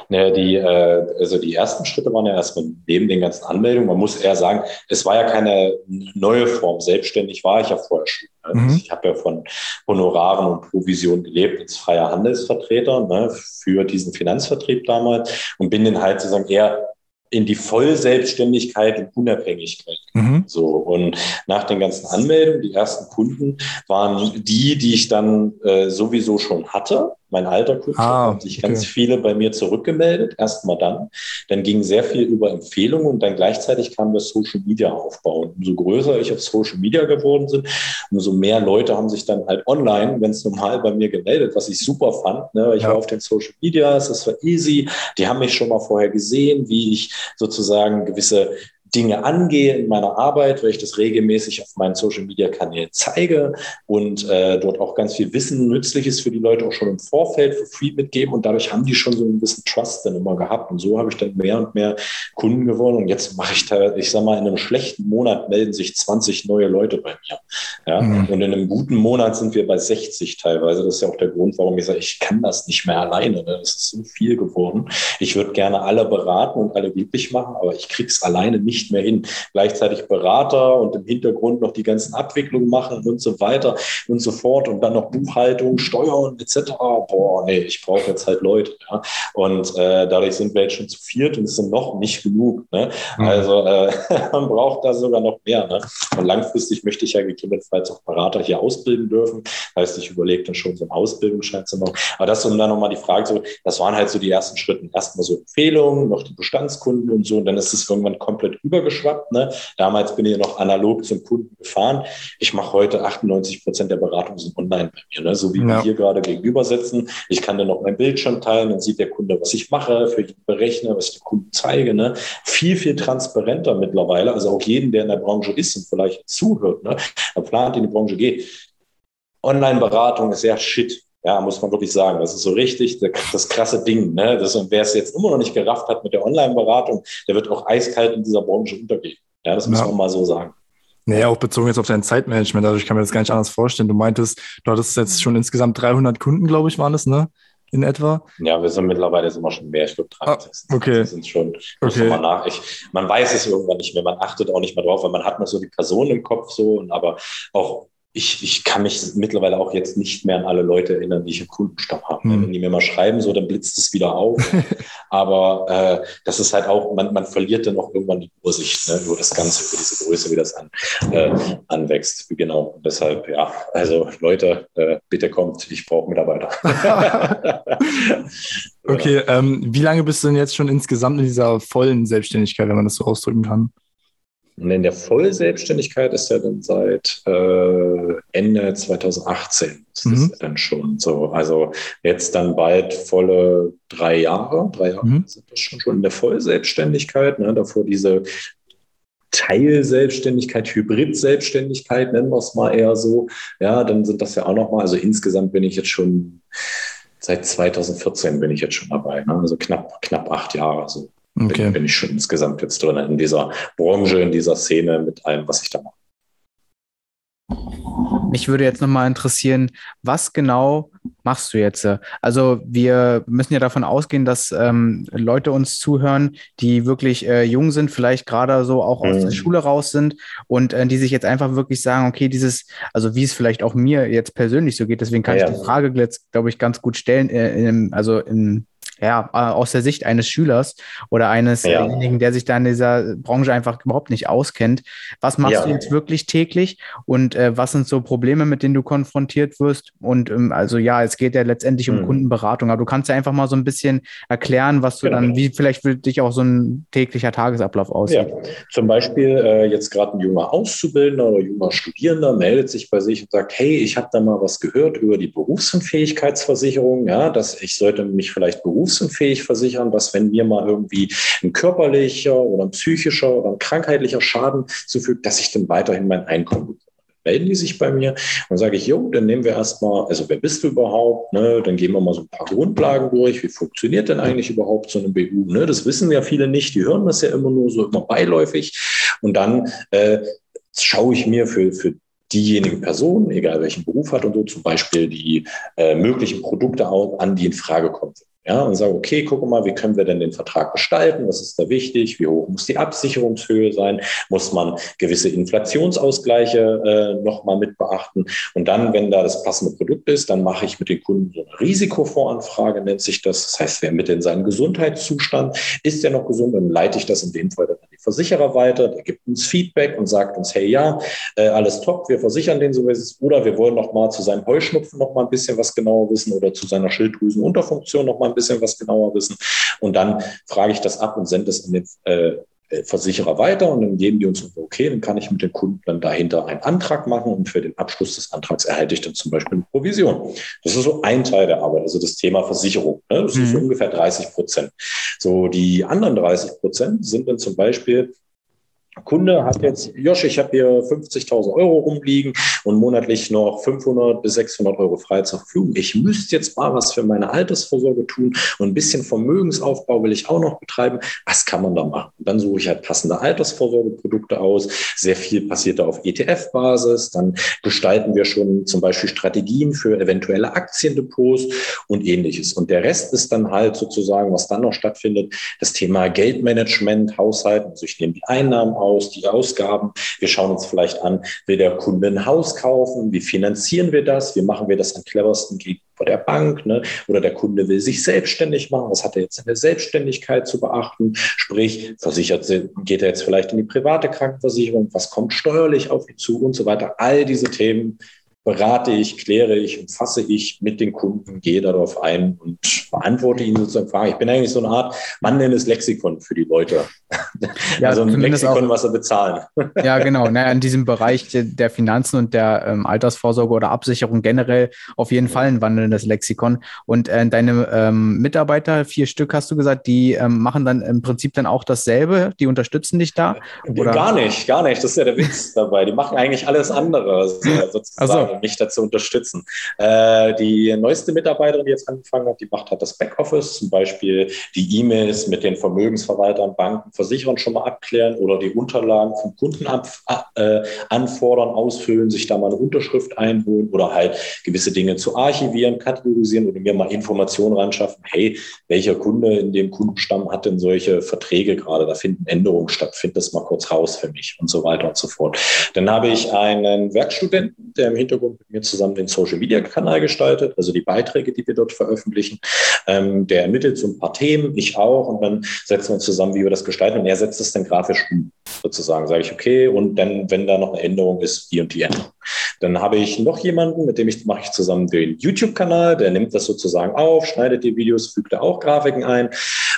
Naja, die, äh, also die ersten Schritte waren ja erstmal neben den ganzen Anmeldungen. Man muss eher sagen, es war ja keine neue Form. Selbstständig war ich ja vorher schon. Also mhm. Ich habe ja von Honoraren und Provisionen gelebt als freier Handelsvertreter ne, für diesen Finanzvertrieb damals und bin dann halt sozusagen eher in die Vollselbstständigkeit und Unabhängigkeit. Mhm. So und nach den ganzen Anmeldungen, die ersten Kunden waren die, die ich dann äh, sowieso schon hatte mein alter Kunde, ah, haben sich okay. ganz viele bei mir zurückgemeldet, erstmal dann. Dann ging sehr viel über Empfehlungen und dann gleichzeitig kam das Social Media Aufbau. Und umso größer ich auf Social Media geworden bin, umso mehr Leute haben sich dann halt online, wenn es normal bei mir gemeldet, was ich super fand. Ne? Ich ja. war auf den Social Medias, das war easy. Die haben mich schon mal vorher gesehen, wie ich sozusagen gewisse Dinge angehe in meiner Arbeit, weil ich das regelmäßig auf meinen Social Media Kanälen zeige und äh, dort auch ganz viel Wissen Nützliches für die Leute auch schon im Vorfeld für free mitgeben und dadurch haben die schon so ein bisschen Trust dann immer gehabt und so habe ich dann mehr und mehr Kunden gewonnen und jetzt mache ich da, ich sag mal, in einem schlechten Monat melden sich 20 neue Leute bei mir. Ja? Mhm. Und in einem guten Monat sind wir bei 60 teilweise. Das ist ja auch der Grund, warum ich sage, ich kann das nicht mehr alleine. Ne? Das ist so viel geworden. Ich würde gerne alle beraten und alle glücklich machen, aber ich krieg's alleine nicht nicht mehr hin. Gleichzeitig Berater und im Hintergrund noch die ganzen Abwicklungen machen und so weiter und so fort und dann noch Buchhaltung, Steuern etc. Boah, nee, ich brauche jetzt halt Leute. Ja? Und äh, dadurch sind wir jetzt schon zu viert und es sind noch nicht genug. Ne? Mhm. Also äh, *laughs* man braucht da sogar noch mehr. Ne? Und langfristig möchte ich ja gegebenenfalls auch Berater hier ausbilden dürfen. Das heißt, ich überlege dann schon so einen Ausbildungsschein zu machen. Aber das um dann nochmal die Frage, so, das waren halt so die ersten Schritte. Erstmal so Empfehlungen, noch die Bestandskunden und so. Und dann ist es irgendwann komplett rübergeschwappt. Ne? Damals bin ich noch analog zum Kunden gefahren. Ich mache heute 98 Prozent der Beratungen sind online bei mir, ne? so wie ja. wir hier gerade gegenüber sitzen. Ich kann dann noch mein Bildschirm teilen, dann sieht der Kunde, was ich mache, für ihn berechne, was ich dem Kunden zeige. Ne? Viel, viel transparenter mittlerweile. Also auch jeden, der in der Branche ist und vielleicht zuhört, ne? er plant in die Branche geht. Online-Beratung ist sehr shit. Ja, muss man wirklich sagen. Das ist so richtig das krasse Ding. Ne? Das, und wer es jetzt immer noch nicht gerafft hat mit der Online-Beratung, der wird auch eiskalt in dieser Branche untergehen. Ja, das muss ja. man mal so sagen. Naja, auch bezogen jetzt auf dein Zeitmanagement. Also ich kann mir das gar nicht anders vorstellen. Du meintest, du hattest jetzt schon insgesamt 300 Kunden, glaube ich, waren es, ne? In etwa? Ja, wir sind mittlerweile sind wir schon mehr. Ich glaube, 30. Ah, okay. Sind schon, okay. Man, nach. Ich, man weiß es irgendwann nicht mehr. Man achtet auch nicht mehr drauf, weil man hat noch so die Person im Kopf so. Und aber auch ich, ich kann mich mittlerweile auch jetzt nicht mehr an alle Leute erinnern, die ich im Kundenstamm habe. Hm. Wenn die mir mal schreiben, so, dann blitzt es wieder auf. *laughs* Aber äh, das ist halt auch, man, man verliert dann auch irgendwann die Übersicht ne, über das Ganze, über diese Größe, wie das an, äh, anwächst. Genau. Und deshalb, ja, also Leute, äh, bitte kommt, ich brauche Mitarbeiter. *laughs* okay, ähm, wie lange bist du denn jetzt schon insgesamt in dieser vollen Selbstständigkeit, wenn man das so ausdrücken kann? Und in der Vollselbstständigkeit ist er dann seit äh, Ende 2018 ist mhm. das dann schon so. Also jetzt dann bald volle drei Jahre. Drei Jahre mhm. sind das schon schon in der Vollselbstständigkeit. Ne? Davor diese Teilselbstständigkeit, Hybrid-Selbstständigkeit, nennen wir es mal eher so. Ja, dann sind das ja auch nochmal, also insgesamt bin ich jetzt schon seit 2014 bin ich jetzt schon dabei. Ne? Also knapp, knapp acht Jahre so. Okay. Bin, bin ich schon insgesamt jetzt drin in dieser Branche, in dieser Szene mit allem, was ich da mache. Mich würde jetzt nochmal interessieren, was genau machst du jetzt? Also wir müssen ja davon ausgehen, dass ähm, Leute uns zuhören, die wirklich äh, jung sind, vielleicht gerade so auch aus mhm. der Schule raus sind und äh, die sich jetzt einfach wirklich sagen, okay, dieses, also wie es vielleicht auch mir jetzt persönlich so geht, deswegen kann ja. ich die Frage jetzt, glaube ich, ganz gut stellen, äh, in, also in ja, äh, aus der Sicht eines Schülers oder eines ja. der sich da in dieser Branche einfach überhaupt nicht auskennt. Was machst ja. du jetzt wirklich täglich und äh, was sind so Probleme, mit denen du konfrontiert wirst? Und ähm, also ja, es geht ja letztendlich um mhm. Kundenberatung, aber du kannst ja einfach mal so ein bisschen erklären, was du genau. dann, wie vielleicht für dich auch so ein täglicher Tagesablauf aussieht. Ja, zum Beispiel äh, jetzt gerade ein junger Auszubildender oder junger Studierender meldet sich bei sich und sagt, hey, ich habe da mal was gehört über die Berufsunfähigkeitsversicherung, ja, dass ich sollte mich vielleicht berufs berufsunfähig versichern, dass wenn mir mal irgendwie ein körperlicher oder ein psychischer oder ein krankheitlicher Schaden zufügt, dass ich dann weiterhin mein Einkommen bekomme melden die sich bei mir und sage ich, jo, dann nehmen wir erstmal, also wer bist du überhaupt? Ne? Dann gehen wir mal so ein paar Grundlagen durch. Wie funktioniert denn eigentlich überhaupt so eine BU? Ne? Das wissen ja viele nicht, die hören das ja immer nur so immer beiläufig. Und dann äh, schaue ich mir für, für diejenigen Personen, egal welchen Beruf hat und so, zum Beispiel die äh, möglichen Produkte an, die in Frage kommen. Ja, und sage, okay, gucke mal, wie können wir denn den Vertrag gestalten? Was ist da wichtig? Wie hoch muss die Absicherungshöhe sein? Muss man gewisse Inflationsausgleiche äh, nochmal mit beachten? Und dann, wenn da das passende Produkt ist, dann mache ich mit den Kunden so eine Risikovoranfrage, nennt sich das. Das heißt, wer mit in seinen Gesundheitszustand? Ist der noch gesund? Dann leite ich das in dem Fall dann an die Versicherer weiter. Der gibt uns Feedback und sagt uns, hey, ja, äh, alles top, wir versichern den so, wie es ist. Oder wir wollen noch mal zu seinem Heuschnupfen noch mal ein bisschen was genauer wissen oder zu seiner Schilddrüsenunterfunktion noch mal ein bisschen was genauer wissen. Und dann frage ich das ab und sende es an den äh, Versicherer weiter und dann geben die uns okay, dann kann ich mit den Kunden dann dahinter einen Antrag machen und für den Abschluss des Antrags erhalte ich dann zum Beispiel eine Provision. Das ist so ein Teil der Arbeit, also das Thema Versicherung. Ne? Das mhm. ist so ungefähr 30 Prozent. So die anderen 30 Prozent sind dann zum Beispiel Kunde hat jetzt, Josh, ich habe hier 50.000 Euro rumliegen und monatlich noch 500 bis 600 Euro frei zur Verfügung. Ich müsste jetzt mal was für meine Altersvorsorge tun und ein bisschen Vermögensaufbau will ich auch noch betreiben. Was kann man da machen? Dann suche ich halt passende Altersvorsorgeprodukte aus. Sehr viel passiert da auf ETF-Basis. Dann gestalten wir schon zum Beispiel Strategien für eventuelle Aktiendepots und ähnliches. Und der Rest ist dann halt sozusagen, was dann noch stattfindet, das Thema Geldmanagement, Haushalten. Also ich nehme die Einnahmen aus, die Ausgaben. Wir schauen uns vielleicht an, will der Kunde ein Haus kaufen? Wie finanzieren wir das? Wie machen wir das am cleversten gegenüber der Bank? Ne? Oder der Kunde will sich selbstständig machen. Was hat er jetzt in der Selbstständigkeit zu beachten? Sprich, versichert, geht er jetzt vielleicht in die private Krankenversicherung? Was kommt steuerlich auf ihn zu und so weiter? All diese Themen berate ich, kläre ich und fasse ich mit den Kunden, gehe darauf ein und beantworte ihnen sozusagen Fragen. Ich bin eigentlich so eine Art wandelndes Lexikon für die Leute. *laughs* Ja, also ein Lexikon, auch, was sie bezahlen. *laughs* Ja, genau. Naja, in diesem Bereich der Finanzen und der ähm, Altersvorsorge oder Absicherung generell auf jeden Fall ein wandelndes Lexikon. Und äh, deine ähm, Mitarbeiter, vier Stück hast du gesagt, die ähm, machen dann im Prinzip dann auch dasselbe, die unterstützen dich da? Oder? Gar nicht, gar nicht. Das ist ja der Witz dabei. Die machen eigentlich alles andere, *laughs* sozusagen, so. Um mich dazu unterstützen. Äh, die neueste Mitarbeiterin, die jetzt angefangen hat, die macht halt das Backoffice, zum Beispiel die E-Mails mit den Vermögensverwaltern, Banken, Versicherern schon mal abklären oder die Unterlagen vom Kunden ab, äh, anfordern, ausfüllen, sich da mal eine Unterschrift einholen oder halt gewisse Dinge zu archivieren, kategorisieren oder mir mal Informationen ran schaffen. Hey, welcher Kunde in dem Kundenstamm hat denn solche Verträge gerade? Da finden Änderungen statt. Find das mal kurz raus für mich und so weiter und so fort. Dann habe ich einen Werkstudenten, der im Hintergrund mit mir zusammen den Social Media Kanal gestaltet, also die Beiträge, die wir dort veröffentlichen. Ähm, der ermittelt so ein paar Themen, ich auch, und dann setzen wir uns zusammen, wie wir das gestalten. Und er setzt es dann grafisch um, sozusagen. Sage ich, okay, und dann, wenn da noch eine Änderung ist, die und die Änderung. Dann habe ich noch jemanden, mit dem ich mache ich zusammen den YouTube-Kanal, der nimmt das sozusagen auf, schneidet die Videos, fügt da auch Grafiken ein.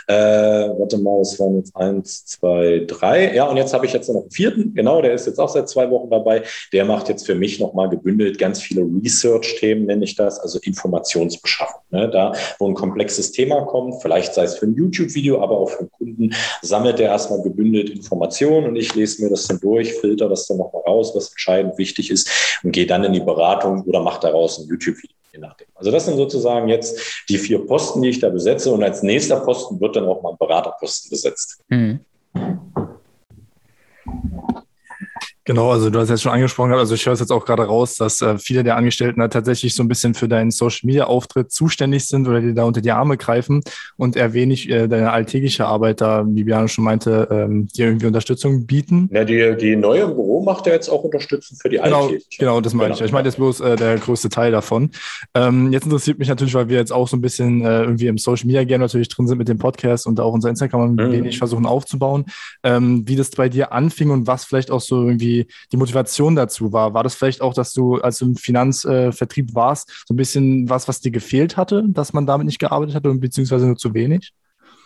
Äh, warte mal, es waren jetzt eins, zwei, drei. Ja, und jetzt habe ich jetzt noch einen vierten, genau, der ist jetzt auch seit zwei Wochen dabei. Der macht jetzt für mich nochmal gebündelt ganz viele Research-Themen, nenne ich das, also Informationsbeschaffung. Ne? Da, wo ein komplexes Thema kommt, vielleicht sei es für ein YouTube-Video, aber auch für einen Kunden, sammelt er erstmal gebündelt Informationen und ich lese mir das dann durch, filter das dann nochmal raus, was entscheidend wichtig ist und gehe dann in die Beratung oder mache daraus ein YouTube-Video. Je nachdem. Also das sind sozusagen jetzt die vier Posten, die ich da besetze. Und als nächster Posten wird dann auch mal ein Beraterposten besetzt. Mhm. Genau, also du hast jetzt schon angesprochen, also ich höre es jetzt auch gerade raus, dass äh, viele der Angestellten da tatsächlich so ein bisschen für deinen Social Media Auftritt zuständig sind oder dir da unter die Arme greifen und eher wenig äh, deine alltägliche Arbeit da, wie Biane schon meinte, ähm, dir irgendwie Unterstützung bieten. Ja, die, die neue im Büro macht ja jetzt auch Unterstützung für die genau, alltägliche. Genau, das meine genau. ich. Ich meine jetzt bloß äh, der größte Teil davon. Ähm, jetzt interessiert mich natürlich, weil wir jetzt auch so ein bisschen äh, irgendwie im Social Media Game natürlich drin sind mit dem Podcast und auch unser Instagram ein mhm. wenig versuchen aufzubauen, ähm, wie das bei dir anfing und was vielleicht auch so irgendwie die, Motivation dazu war. War das vielleicht auch, dass du, als du im Finanzvertrieb äh, warst, so ein bisschen was, was dir gefehlt hatte, dass man damit nicht gearbeitet hatte und beziehungsweise nur zu wenig?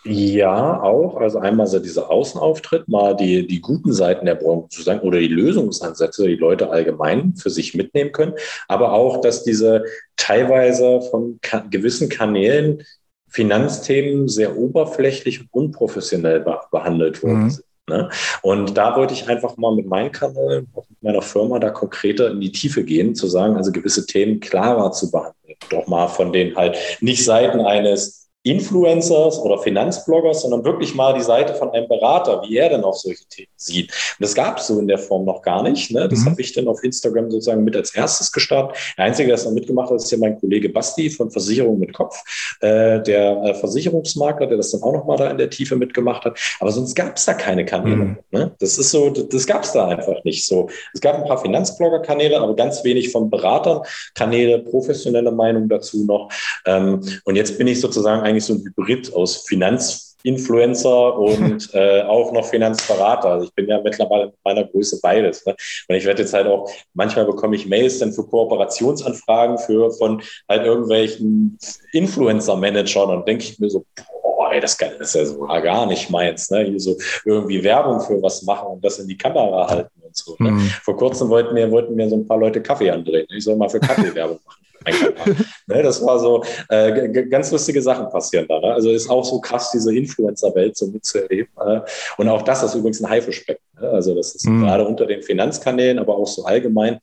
Ja, auch. Also einmal so dieser Außenauftritt, mal die, die guten Seiten der Branche zu sagen oder die Lösungsansätze, die Leute allgemein für sich mitnehmen können. Aber auch, dass diese teilweise von gewissen Kanälen Finanzthemen sehr oberflächlich und unprofessionell behandelt worden mhm. Ne? Und da wollte ich einfach mal mit meinem Kanal, auch mit meiner Firma, da konkreter in die Tiefe gehen, zu sagen, also gewisse Themen klarer zu behandeln. Doch mal von denen halt nicht Seiten eines Influencers oder Finanzbloggers, sondern wirklich mal die Seite von einem Berater, wie er denn auf solche Themen sieht. Und das gab es so in der Form noch gar nicht. Ne? Das mhm. habe ich dann auf Instagram sozusagen mit als erstes gestartet. Der Einzige, der es noch mitgemacht hat, ist hier mein Kollege Basti von Versicherung mit Kopf, äh, der äh, Versicherungsmakler, der das dann auch noch mal da in der Tiefe mitgemacht hat. Aber sonst gab es da keine Kanäle. Mhm. Ne? Das ist so, das, das gab es da einfach nicht so. Es gab ein paar Finanzblogger-Kanäle, aber ganz wenig von Beratern, Kanäle, professionelle Meinung dazu noch. Ähm, und jetzt bin ich sozusagen eigentlich so ein Hybrid aus Finanzinfluencer und *laughs* äh, auch noch Finanzberater. Also ich bin ja mittlerweile mit meiner Größe beides. Ne? Und ich werde jetzt halt auch, manchmal bekomme ich Mails dann für Kooperationsanfragen für von halt irgendwelchen Influencer-Managern und denke ich mir so, boah, ey, das, ist ja so gar nicht meins. Ne? Hier so irgendwie Werbung für was machen und das in die Kamera halten und so. Ne? Mhm. Vor kurzem wollten mir, wollten mir so ein paar Leute Kaffee andrehen. Ich soll mal für Kaffee Werbung machen *laughs* ne, das war so, äh, ganz lustige Sachen passieren da. Ne? Also ist auch so krass, diese Influencer-Welt so mitzuerleben. Äh? Und auch das ist übrigens ein Haifischbecken. Ne? Also das ist mhm. gerade unter den Finanzkanälen, aber auch so allgemein,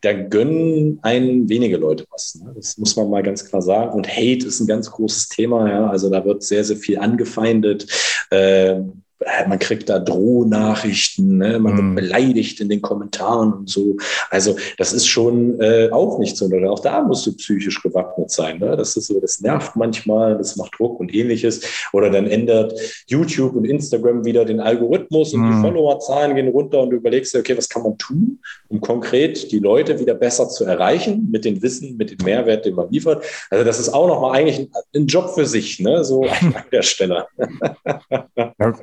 da gönnen einen wenige Leute was. Ne? Das muss man mal ganz klar sagen. Und Hate ist ein ganz großes Thema. Ja? Also da wird sehr, sehr viel angefeindet. Äh, äh, man kriegt da Drohnachrichten, ne? man wird mhm. beleidigt in den Kommentaren und so. Also das ist schon äh, auch nicht so. Oder auch da musst du psychisch gewappnet sein. Ne? Das ist so, das nervt manchmal, das macht Druck und ähnliches. Oder dann ändert YouTube und Instagram wieder den Algorithmus und mm. die mhm. Followerzahlen gehen runter und du überlegst dir, okay, was kann man tun, um konkret die Leute wieder besser zu erreichen mit dem Wissen, mit dem Mehrwert, den man liefert. Also das ist auch nochmal eigentlich ein, ein, Job für sich, ne? so *laughs* an der Stelle. ja.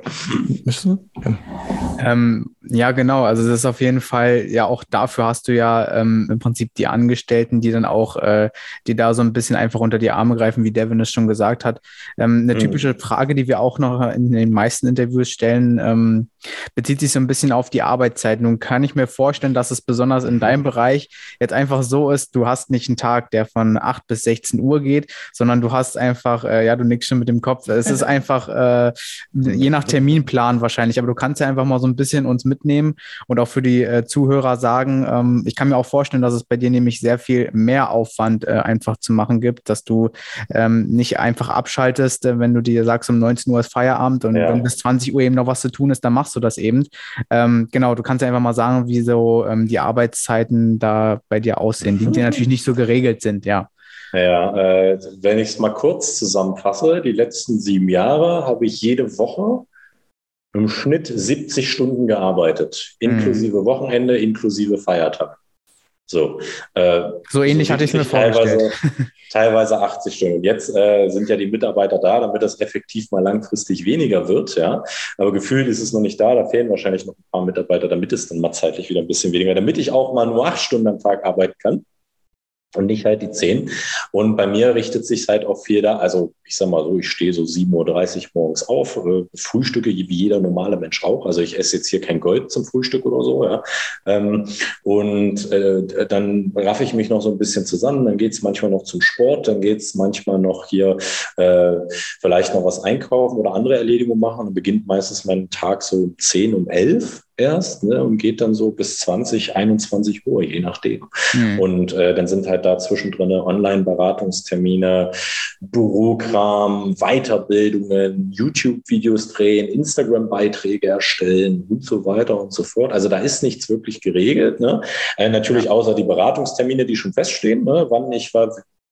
Ähm, ja, genau. Also das ist auf jeden Fall, ja, auch dafür hast du ja ähm, im Prinzip die Angestellten, die dann auch, äh, die da so ein bisschen einfach unter die Arme greifen, wie Devin es schon gesagt hat. Ähm, eine mhm. typische Frage, die wir auch noch in den meisten Interviews stellen, ähm, bezieht sich so ein bisschen auf die Arbeitszeit. Nun kann ich mir vorstellen, dass es besonders in deinem Bereich jetzt einfach so ist, du hast nicht einen Tag, der von 8 bis 16 Uhr geht, sondern du hast einfach, äh, ja, du nickst schon mit dem Kopf. Es ist *laughs* einfach äh, je nach Terminplan wahrscheinlich, aber du kannst ja einfach mal so ein bisschen uns mitnehmen und auch für die äh, Zuhörer sagen, ähm, ich kann mir auch vorstellen, dass es bei dir nämlich sehr viel mehr Aufwand äh, einfach zu machen gibt, dass du ähm, nicht einfach abschaltest, äh, wenn du dir sagst, um 19 Uhr ist Feierabend und ja. bis 20 Uhr eben noch was zu tun ist, dann machst du das eben. Ähm, genau, du kannst ja einfach mal sagen, wie so ähm, die Arbeitszeiten da bei dir aussehen, die, die natürlich nicht so geregelt sind, ja. Ja, äh, wenn ich es mal kurz zusammenfasse, die letzten sieben Jahre habe ich jede Woche im Schnitt 70 Stunden gearbeitet, inklusive mhm. Wochenende, inklusive Feiertag. So, äh, so ähnlich so hatte ich mir vorgestellt. *laughs* Teilweise, teilweise 80 Stunden. Jetzt äh, sind ja die Mitarbeiter da, damit das effektiv mal langfristig weniger wird. Ja, aber gefühlt ist es noch nicht da. Da fehlen wahrscheinlich noch ein paar Mitarbeiter, damit es dann mal zeitlich wieder ein bisschen weniger, damit ich auch mal nur acht Stunden am Tag arbeiten kann und nicht halt die zehn. Und bei mir richtet sich halt auch viel da, also ich sag mal so, ich stehe so 7.30 Uhr morgens auf, äh, frühstücke wie jeder normale Mensch auch. Also ich esse jetzt hier kein Gold zum Frühstück oder so, ja. Ähm, und äh, dann raffe ich mich noch so ein bisschen zusammen, dann geht's manchmal noch zum Sport, dann geht's manchmal noch hier äh, vielleicht noch was einkaufen oder andere Erledigungen machen und beginnt meistens mein Tag so um 10, um 11 erst ne, und geht dann so bis 20, 21 Uhr, je nachdem. Mhm. Und äh, dann sind halt da zwischendrin Online-Beratungstermine, Bürokram, Weiterbildungen, YouTube-Videos drehen, Instagram-Beiträge erstellen und so weiter und so fort. Also da ist nichts wirklich geregelt. Ne? Äh, natürlich außer die Beratungstermine, die schon feststehen, ne? wann ich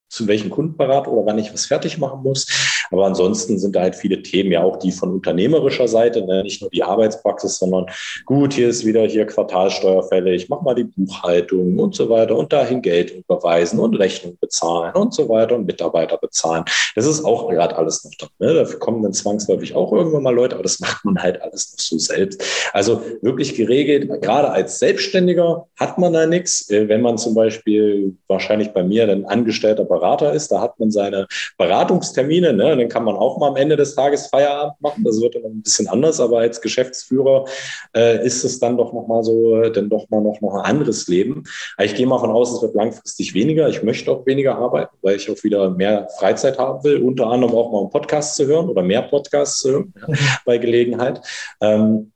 zu welchem Kundenberat oder wann ich was fertig machen muss. Aber ansonsten sind da halt viele Themen, ja auch die von unternehmerischer Seite, ne? nicht nur die Arbeitspraxis, sondern gut, hier ist wieder hier Quartalsteuerfälle, ich mache mal die Buchhaltung und so weiter und dahin Geld überweisen und Rechnung bezahlen und so weiter und Mitarbeiter bezahlen. Das ist auch gerade alles noch da. Ne? Dafür kommen dann zwangsläufig auch irgendwann mal Leute, aber das macht man halt alles noch so selbst. Also wirklich geregelt, gerade als Selbstständiger hat man da nichts. Äh, wenn man zum Beispiel wahrscheinlich bei mir dann angestellter Berater ist, da hat man seine Beratungstermine, ne? Dann kann man auch mal am Ende des Tages Feierabend machen. Das wird dann ein bisschen anders, aber als Geschäftsführer äh, ist es dann doch nochmal so, dann doch mal noch, noch ein anderes Leben. Aber ich gehe mal von aus, es wird langfristig weniger. Ich möchte auch weniger arbeiten, weil ich auch wieder mehr Freizeit haben will, unter anderem auch mal einen Podcast zu hören oder mehr Podcasts zu hören ja, *laughs* bei Gelegenheit. Ähm,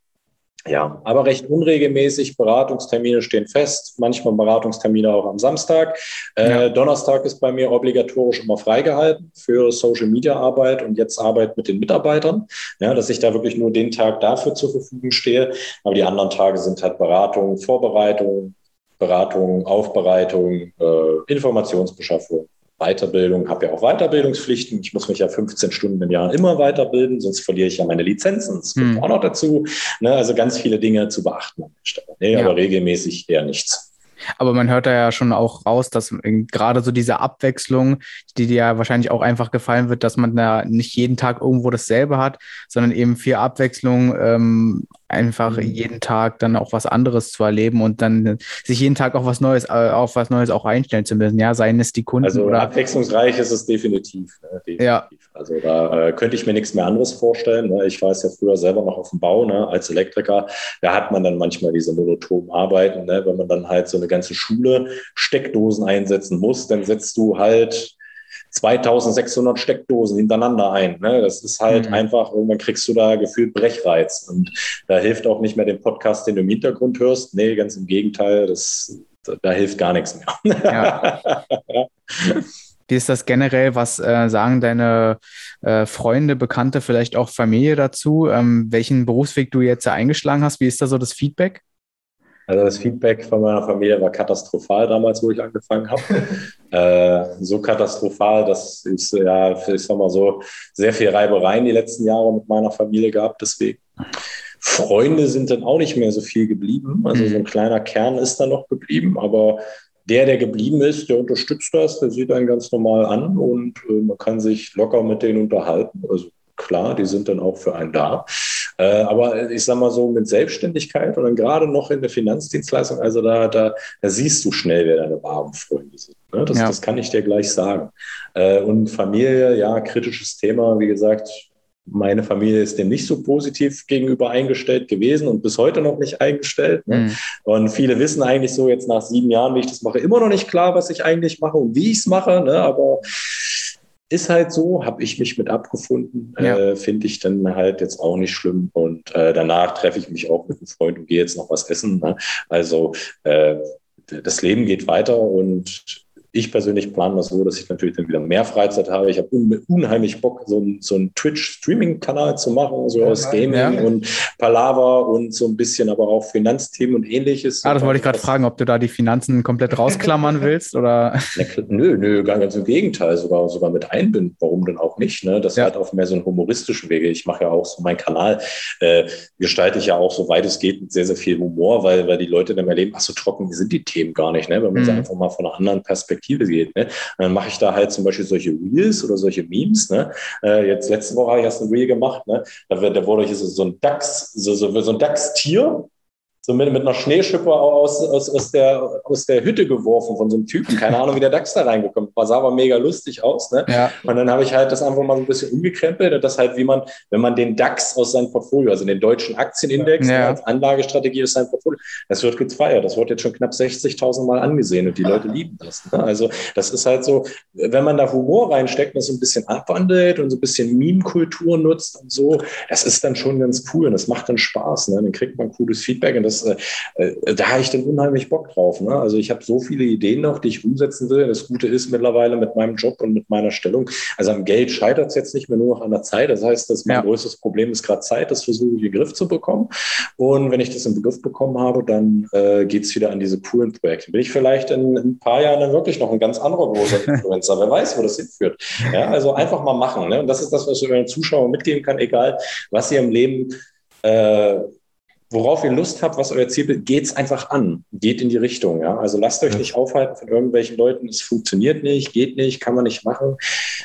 ja, aber recht unregelmäßig. Beratungstermine stehen fest, manchmal Beratungstermine auch am Samstag. Äh, ja. Donnerstag ist bei mir obligatorisch immer freigehalten für Social Media Arbeit und jetzt Arbeit mit den Mitarbeitern. Ja, dass ich da wirklich nur den Tag dafür zur Verfügung stehe. Aber die anderen Tage sind halt Beratung, Vorbereitung, Beratung, Aufbereitung, äh, Informationsbeschaffung Weiterbildung, habe ja auch Weiterbildungspflichten. Ich muss mich ja 15 Stunden im Jahr immer weiterbilden, sonst verliere ich ja meine Lizenzen. Das kommt hm. auch noch dazu. Ne, also ganz viele Dinge zu beachten an der Stelle. Nee, ja. aber regelmäßig eher nichts. Aber man hört da ja schon auch raus, dass gerade so diese Abwechslung, die dir ja wahrscheinlich auch einfach gefallen wird, dass man da nicht jeden Tag irgendwo dasselbe hat, sondern eben viel Abwechslung, ähm, einfach mhm. jeden Tag dann auch was anderes zu erleben und dann sich jeden Tag auch was Neues, äh, auf was Neues auch einstellen zu müssen. Ja, seien es die Kunden. Also oder abwechslungsreich ist es definitiv. Ne? definitiv. Ja. Also da äh, könnte ich mir nichts mehr anderes vorstellen. Ne? Ich war es ja früher selber noch auf dem Bau ne? als Elektriker. Da hat man dann manchmal diese monotonen Arbeiten, ne? wenn man dann halt so eine ganze Schule Steckdosen einsetzen muss, dann setzt du halt 2600 Steckdosen hintereinander ein. Ne? Das ist halt mhm. einfach, irgendwann kriegst du da gefühlt Brechreiz. Und da hilft auch nicht mehr den Podcast, den du im Hintergrund hörst. Nee, ganz im Gegenteil, das, da hilft gar nichts mehr. Ja. *laughs* Wie ist das generell? Was äh, sagen deine äh, Freunde, Bekannte, vielleicht auch Familie dazu? Ähm, welchen Berufsweg du jetzt eingeschlagen hast? Wie ist da so das Feedback? Also das Feedback von meiner Familie war katastrophal damals, wo ich angefangen habe. Äh, so katastrophal, dass ich, ja, ich sag mal so, sehr viel Reibereien die letzten Jahre mit meiner Familie gehabt. Deswegen Freunde sind dann auch nicht mehr so viel geblieben. Also so ein mhm. kleiner Kern ist da noch geblieben, aber der, der geblieben ist, der unterstützt das, der sieht einen ganz normal an und äh, man kann sich locker mit denen unterhalten. Also klar, die sind dann auch für einen da. Äh, aber ich sage mal so mit Selbstständigkeit und dann gerade noch in der Finanzdienstleistung, also da, da, da siehst du schnell, wer deine wahren Freunde sind. Ne? Das, ja. das kann ich dir gleich sagen. Äh, und Familie, ja, kritisches Thema, wie gesagt, meine Familie ist dem nicht so positiv gegenüber eingestellt gewesen und bis heute noch nicht eingestellt. Ne? Mhm. Und viele wissen eigentlich so jetzt nach sieben Jahren, wie ich das mache, immer noch nicht klar, was ich eigentlich mache und wie ich es mache. Ne? Aber ist halt so, habe ich mich mit abgefunden, ja. äh, finde ich dann halt jetzt auch nicht schlimm. Und äh, danach treffe ich mich auch mit einem Freund und gehe jetzt noch was essen. Ne? Also äh, das Leben geht weiter und ich persönlich plane das so, dass ich natürlich dann wieder mehr Freizeit habe. Ich habe un unheimlich Bock, so, ein, so einen Twitch-Streaming-Kanal zu machen, so aus Gaming ja. und Palaver und so ein bisschen aber auch Finanzthemen und ähnliches. Ah, das wollte ich gerade fragen, ob du da die Finanzen komplett rausklammern *laughs* willst oder? nö, nö, ganz im Gegenteil, sogar, sogar mit einbinden. Warum denn auch nicht? Ne? Das ja. hat auf mehr so einen humoristischen Wege. Ich mache ja auch so meinen Kanal, äh, gestalte ich ja auch so weit es geht mit sehr, sehr viel Humor, weil, weil die Leute dann erleben, ach so trocken sind die Themen gar nicht, ne? wenn man mhm. es einfach mal von einer anderen Perspektive Perspektive geht. Ne? Dann mache ich da halt zum Beispiel solche Reels oder solche Memes. Ne? Äh, jetzt letzte Woche habe ich erst ein Reel gemacht. Ne? Da, da wurde ich so, so ein DAX, so, so, so ein DAX-Tier so mit, mit einer Schneeschippe aus, aus, aus, der, aus der Hütte geworfen von so einem Typen. Keine Ahnung, wie der DAX da reingekommen war. Sah aber mega lustig aus. Ne? Ja. Und dann habe ich halt das einfach mal so ein bisschen umgekrempelt und das halt, wie man, wenn man den DAX aus seinem Portfolio, also den deutschen Aktienindex ja. als Anlagestrategie ist sein Portfolio, das wird gefeiert. Das wird jetzt schon knapp 60.000 Mal angesehen und die Leute lieben das. Ne? Also das ist halt so, wenn man da Humor reinsteckt und das so ein bisschen abwandelt und so ein bisschen Meme-Kultur nutzt und so, das ist dann schon ganz cool und das macht dann Spaß. Ne? Dann kriegt man cooles Feedback und das, äh, äh da habe ich dann unheimlich Bock drauf. Ne? Also ich habe so viele Ideen noch, die ich umsetzen will. Das Gute ist mittlerweile mit meinem Job und mit meiner Stellung, also am Geld scheitert es jetzt nicht mehr nur noch an der Zeit. Das heißt, dass mein ja. größtes Problem ist gerade Zeit. Das versuche ich in den Griff zu bekommen. Und wenn ich das in den Griff bekommen habe, dann äh, geht es wieder an diese coolen Projekte. Bin ich vielleicht in, in, ein paar Jahren dann wirklich noch ein ganz anderer großer Influencer. Wer weiß, wo das hinführt. Ja, also einfach mal machen. Ne? Und das ist das, was ich euren Zuschauern mitgeben kann, egal was ihr im Leben äh, worauf ihr Lust habt, was euer Ziel ist, geht's einfach an. Geht in die Richtung. Ja? Also lasst euch nicht aufhalten von irgendwelchen Leuten, es funktioniert nicht, geht nicht, kann man nicht machen.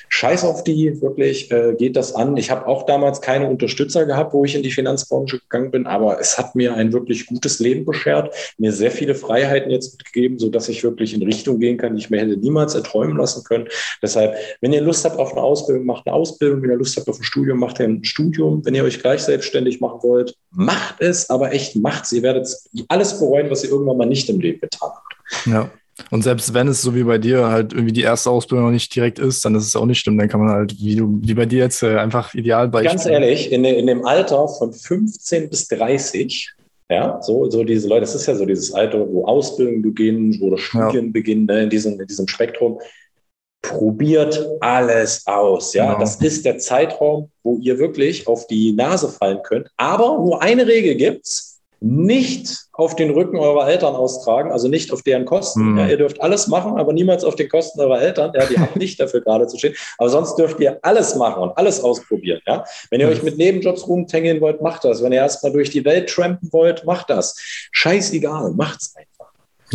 Scheiß auf die, wirklich, äh, geht das an. Ich habe auch damals keine Unterstützer gehabt, wo ich in die Finanzbranche gegangen bin, aber es hat mir ein wirklich gutes Leben beschert, mir sehr viele Freiheiten jetzt mitgegeben, sodass ich wirklich in Richtung gehen kann, die ich mir hätte niemals erträumen lassen können. Deshalb, wenn ihr Lust habt auf eine Ausbildung, macht eine Ausbildung. Wenn ihr Lust habt auf ein Studium, macht ein Studium. Wenn ihr euch gleich selbstständig machen wollt, macht es aber echt macht's. Ihr werdet alles bereuen, was ihr irgendwann mal nicht im Leben getan habt. Ja. Und selbst wenn es so wie bei dir halt irgendwie die erste Ausbildung noch nicht direkt ist, dann ist es auch nicht schlimm. Dann kann man halt, wie du, wie bei dir jetzt, äh, einfach ideal bei. Ganz ehrlich, in, in dem Alter von 15 bis 30, ja, so, so diese Leute, das ist ja so dieses Alter, wo Ausbildung beginnen oder Studien ja. beginnen, ne, in, diesem, in diesem Spektrum probiert alles aus. Ja, genau. das ist der Zeitraum, wo ihr wirklich auf die Nase fallen könnt. Aber nur eine Regel gibt's nicht auf den Rücken eurer Eltern austragen, also nicht auf deren Kosten. Mhm. Ja, ihr dürft alles machen, aber niemals auf den Kosten eurer Eltern. Ja, die haben nicht dafür gerade zu stehen. Aber sonst dürft ihr alles machen und alles ausprobieren. Ja, wenn ihr mhm. euch mit Nebenjobs rumtängeln wollt, macht das. Wenn ihr erstmal durch die Welt trampen wollt, macht das. Scheißegal, macht's einfach.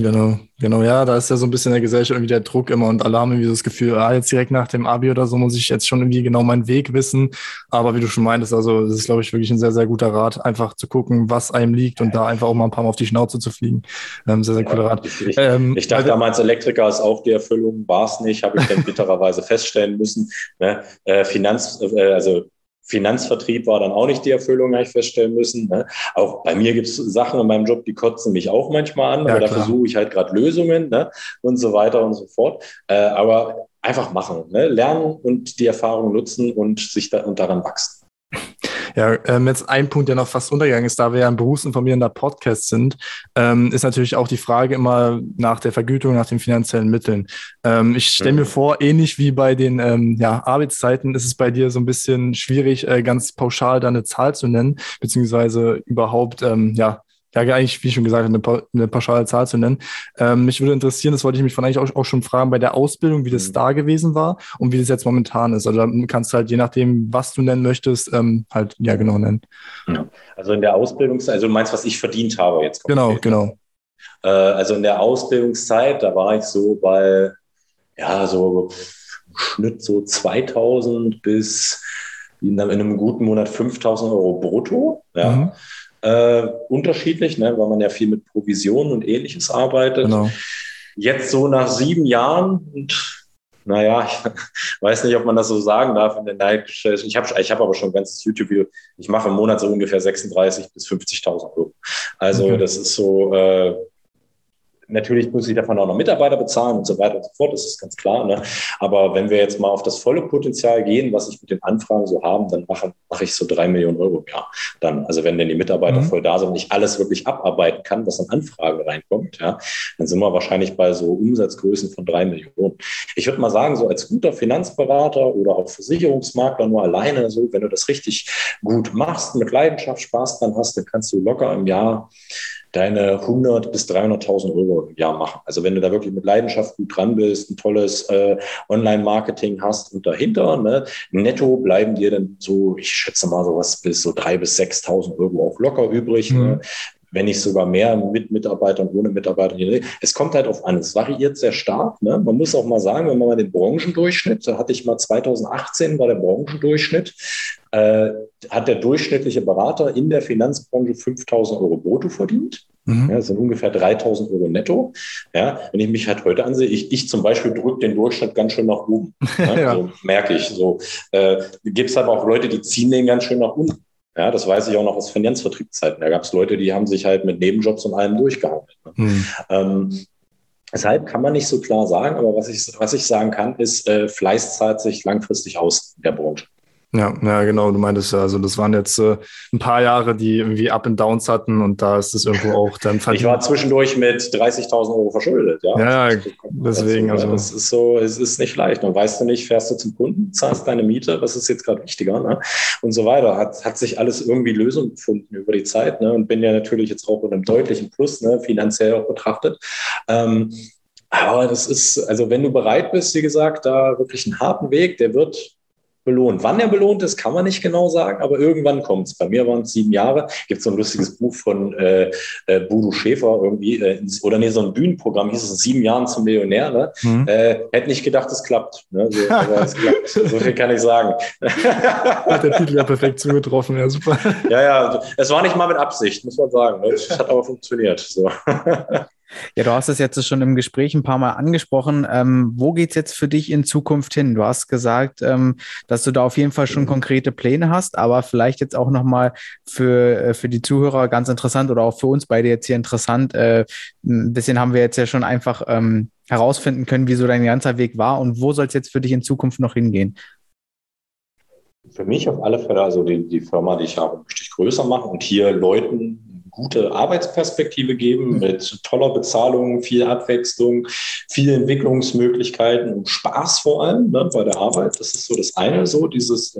Genau, genau, ja, da ist ja so ein bisschen der Gesellschaft irgendwie der Druck immer und alle haben irgendwie das Gefühl, ah, jetzt direkt nach dem Abi oder so muss ich jetzt schon irgendwie genau meinen Weg wissen. Aber wie du schon meintest, also das ist, glaube ich, wirklich ein sehr, sehr guter Rat, einfach zu gucken, was einem liegt und da einfach auch mal ein paar Mal auf die Schnauze zu fliegen. Ähm, sehr, sehr cooler Rat. Ich, ich, ähm, ich dachte also, damals, Elektriker ist auch die Erfüllung, war es nicht, habe ich dann bittererweise feststellen müssen. Ne? Äh, Finanz, äh, also Finanzvertrieb war dann auch nicht die Erfüllung, habe ich feststellen müssen. Ne? Auch bei mir gibt es Sachen in meinem Job, die kotzen mich auch manchmal an, ja, aber da versuche ich halt gerade Lösungen ne? und so weiter und so fort. Äh, aber einfach machen, ne? lernen und die Erfahrung nutzen und sich da und daran wachsen. Ja, ähm, jetzt ein Punkt, der noch fast untergegangen ist, da wir ja ein berufsinformierender Podcast sind, ähm, ist natürlich auch die Frage immer nach der Vergütung, nach den finanziellen Mitteln. Ähm, ich stelle mir mhm. vor, ähnlich wie bei den ähm, ja, Arbeitszeiten ist es bei dir so ein bisschen schwierig, äh, ganz pauschal da eine Zahl zu nennen, beziehungsweise überhaupt ähm, ja, ja, eigentlich, wie schon gesagt, eine, eine pauschale Zahl zu nennen. Ähm, mich würde interessieren, das wollte ich mich von eigentlich auch, auch, schon fragen, bei der Ausbildung, wie das mhm. da gewesen war und wie das jetzt momentan ist. Also da kannst du halt je nachdem, was du nennen möchtest, ähm, halt ja genau nennen. Ja. Also in der Ausbildungszeit, also du meinst, was ich verdient habe jetzt. Konkret. Genau, genau. Äh, also in der Ausbildungszeit, da war ich so bei, ja, so Schnitt so 2000 bis in einem guten Monat 5000 Euro brutto. Ja. Mhm. Äh, unterschiedlich, ne, weil man ja viel mit Provisionen und ähnliches arbeitet. Genau. Jetzt so nach sieben Jahren und naja, *laughs* ich weiß nicht, ob man das so sagen darf in der. Ich habe ich hab aber schon ein ganzes YouTube-Video. Ich mache im Monat so ungefähr 36.000 bis 50.000 Euro. Also okay. das ist so, äh, Natürlich muss ich davon auch noch Mitarbeiter bezahlen und so weiter und so fort, das ist ganz klar. Ne? Aber wenn wir jetzt mal auf das volle Potenzial gehen, was ich mit den Anfragen so haben, dann mache, mache ich so drei Millionen Euro im Jahr. Dann, also wenn denn die Mitarbeiter mhm. voll da sind und ich alles wirklich abarbeiten kann, was an Anfragen reinkommt, ja, dann sind wir wahrscheinlich bei so Umsatzgrößen von drei Millionen. Ich würde mal sagen, so als guter Finanzberater oder auch Versicherungsmakler nur alleine, so, wenn du das richtig gut machst, mit Leidenschaft Spaß dran hast, dann kannst du locker im Jahr deine 100 bis 300.000 Euro im Jahr machen. Also wenn du da wirklich mit Leidenschaft gut dran bist, ein tolles äh, Online-Marketing hast und dahinter, ne, netto bleiben dir dann so, ich schätze mal sowas bis so 3.000 bis 6.000 Euro auch locker übrig. Ne? Mhm. Ne? wenn nicht sogar mehr mit Mitarbeitern, ohne Mitarbeiter. Es kommt halt auf an. Es variiert sehr stark. Ne? Man muss auch mal sagen, wenn man mal den Branchendurchschnitt, da hatte ich mal 2018 war der Branchendurchschnitt, äh, hat der durchschnittliche Berater in der Finanzbranche 5000 Euro brutto verdient. Mhm. Ja, das sind ungefähr 3000 Euro netto. Ja, wenn ich mich halt heute ansehe, ich, ich zum Beispiel drücke den Durchschnitt ganz schön nach oben. *laughs* Ja, ja. So merke ich. So äh, gibt es aber auch Leute, die ziehen den ganz schön nach unten. Ja, das weiß ich auch noch aus Finanzvertriebszeiten. Da gab es Leute, die haben sich halt mit Nebenjobs und allem durchgehauen. Mhm. Ähm, Deshalb kann man nicht so klar sagen, aber was ich, was ich sagen kann, ist, äh, Fleiß zahlt sich langfristig aus in der Branche. Ja, ja, genau, du meintest ja, also das waren jetzt äh, ein paar Jahre, die irgendwie Up and Downs hatten und da ist es irgendwo auch dann. *laughs* Ich war zwischendurch mit 30.000 Euro verschuldet, ja. Ja, deswegen. Also, es ist so, es ist nicht leicht. Und weißt du nicht, fährst du zum Kunden, zahlst deine Miete, was ist jetzt gerade wichtiger, ne? Und so weiter. Hat, hat sich alles irgendwie Lösung gefunden über die Zeit, ne? Und bin ja natürlich jetzt auch mit einem deutlichen Plus, ne, finanziell auch betrachtet. Ähm, aber das ist, also wenn du bereit bist, wie gesagt, da wirklich einen harten Weg, der wird belohnt. Wann er belohnt ist, kann man nicht genau sagen, aber irgendwann kommt es. Bei mir waren es sieben Jahre. Gibt so ein lustiges Buch von äh, äh, Bodo Schäfer irgendwie, äh, oder nee, so ein Bühnenprogramm, hieß es sieben Jahren zum Millionär. Ne? Mhm. Äh, hätte nicht gedacht, es klappt. Ne? So, es klappt. So viel kann ich sagen. *laughs* Hat der Titel ja perfekt zugetroffen, ja super. Ja, ja, es war nicht mal mit Absicht, muss man sagen. Ne? Es hat aber funktioniert. So. Ja, du hast es jetzt schon im Gespräch ein paar Mal angesprochen. Ähm, wo geht es jetzt für dich in Zukunft hin? Du hast gesagt, ähm, dass du da auf jeden Fall schon konkrete Pläne hast, aber vielleicht jetzt auch nochmal für, äh, für die Zuhörer ganz interessant oder auch für uns beide jetzt hier interessant. Äh, ein bisschen haben wir jetzt ja schon einfach ähm, herausfinden können, wie so dein ganzer Weg war und wo soll es jetzt für dich in Zukunft noch hingehen? Für mich auf alle Fälle, also die, die Firma, die ich habe, möchte ich größer machen und hier Leuten gute Arbeitsperspektive geben mhm. mit toller Bezahlung, viel Abwechslung, viele Entwicklungsmöglichkeiten und Spaß vor allem ne, bei der Arbeit. Das ist so das eine, so dieses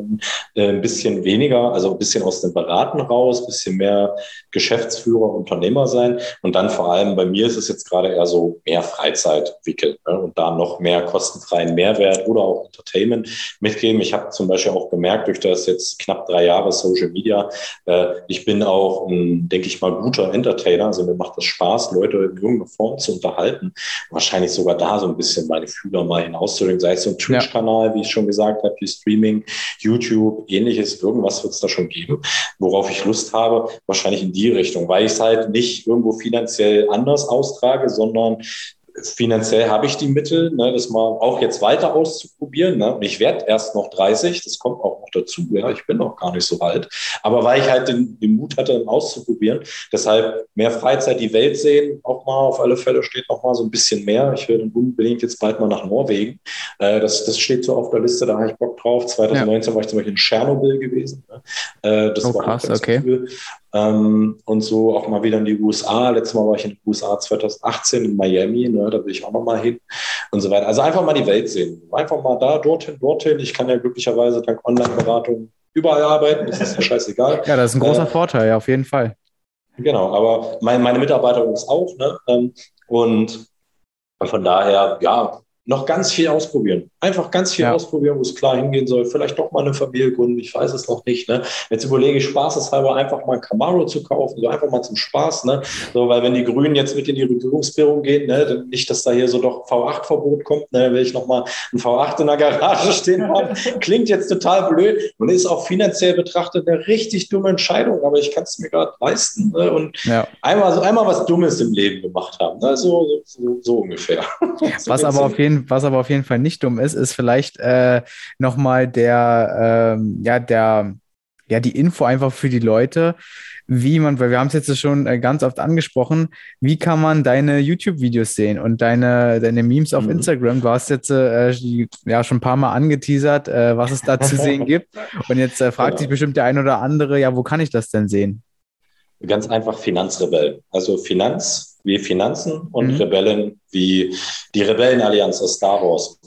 äh, ein bisschen weniger, also ein bisschen aus dem Beraten raus, ein bisschen mehr Geschäftsführer, Unternehmer sein und dann vor allem bei mir ist es jetzt gerade eher so mehr Freizeit entwickeln ne, und da noch mehr kostenfreien Mehrwert oder auch Entertainment mitgeben. Ich habe zum Beispiel auch gemerkt, durch das jetzt knapp drei Jahre Social Media, äh, ich bin auch, denke ich mal, guter Entertainer. Also mir macht das Spaß, Leute in irgendeiner Form zu unterhalten. Wahrscheinlich sogar da so ein bisschen meine Fühler mal hinauszudrücken, sei es so ein Twitch-Kanal, wie ich schon gesagt habe, wie Streaming, YouTube, ähnliches, irgendwas wird es da schon geben, worauf ich Lust habe, wahrscheinlich in die Richtung, weil ich es halt nicht irgendwo finanziell anders austrage, sondern finanziell habe ich die Mittel, ne, das mal auch jetzt weiter auszuprobieren. Ne? Ich werde erst noch 30, das kommt auch noch dazu. Ja, ich bin noch gar nicht so alt. Aber weil ich halt den, den Mut hatte, auszuprobieren, deshalb mehr Freizeit, die Welt sehen, auch mal auf alle Fälle steht noch mal so ein bisschen mehr. Ich will dann unbedingt jetzt bald mal nach Norwegen. Äh, das, das steht so auf der Liste, da habe ich Bock drauf. 2019 ja. war ich zum Beispiel in Tschernobyl gewesen. Ne? Äh, das oh, war krass, okay. Cool. Ähm, und so auch mal wieder in die USA. Letztes Mal war ich in den USA 2018 in Miami, ne, da will ich auch noch mal hin und so weiter. Also einfach mal die Welt sehen. Einfach mal da, dorthin, dorthin. Ich kann ja glücklicherweise dank Online-Beratung überall arbeiten, das ist ja scheißegal. Ja, das ist ein großer äh, Vorteil, ja, auf jeden Fall. Genau, aber mein, meine Mitarbeiter ist auch, ne? Ähm, und von daher, ja, noch ganz viel ausprobieren. Einfach ganz viel ja. ausprobieren, wo es klar hingehen soll. Vielleicht doch mal eine Familie gründen, ich weiß es noch nicht. Ne? Jetzt überlege ich spaßeshalber einfach mal ein Camaro zu kaufen, so einfach mal zum Spaß. Ne? So, weil wenn die Grünen jetzt mit in die Regierungsbildung gehen, ne, dann nicht, dass da hier so doch V8-Verbot kommt, ne, will ich noch mal ein V8 in der Garage *laughs* stehen haben. Klingt jetzt total blöd und ist auch finanziell betrachtet eine richtig dumme Entscheidung, aber ich kann es mir gerade leisten ne? und ja. einmal so einmal was Dummes im Leben gemacht haben. Ne? So, so, so ungefähr. *laughs* was aber auf jeden was aber auf jeden Fall nicht dumm ist, ist vielleicht äh, nochmal der, ähm, ja, der, ja, die Info einfach für die Leute, wie man, weil wir haben es jetzt schon äh, ganz oft angesprochen, wie kann man deine YouTube-Videos sehen und deine, deine Memes auf mhm. Instagram? Du hast jetzt äh, ja schon ein paar Mal angeteasert, äh, was es da zu *laughs* sehen gibt. Und jetzt äh, fragt genau. sich bestimmt der ein oder andere, ja, wo kann ich das denn sehen? Ganz einfach Finanzrebell. Also Finanz wie Finanzen und mhm. Rebellen wie die Rebellenallianz aus Star Wars.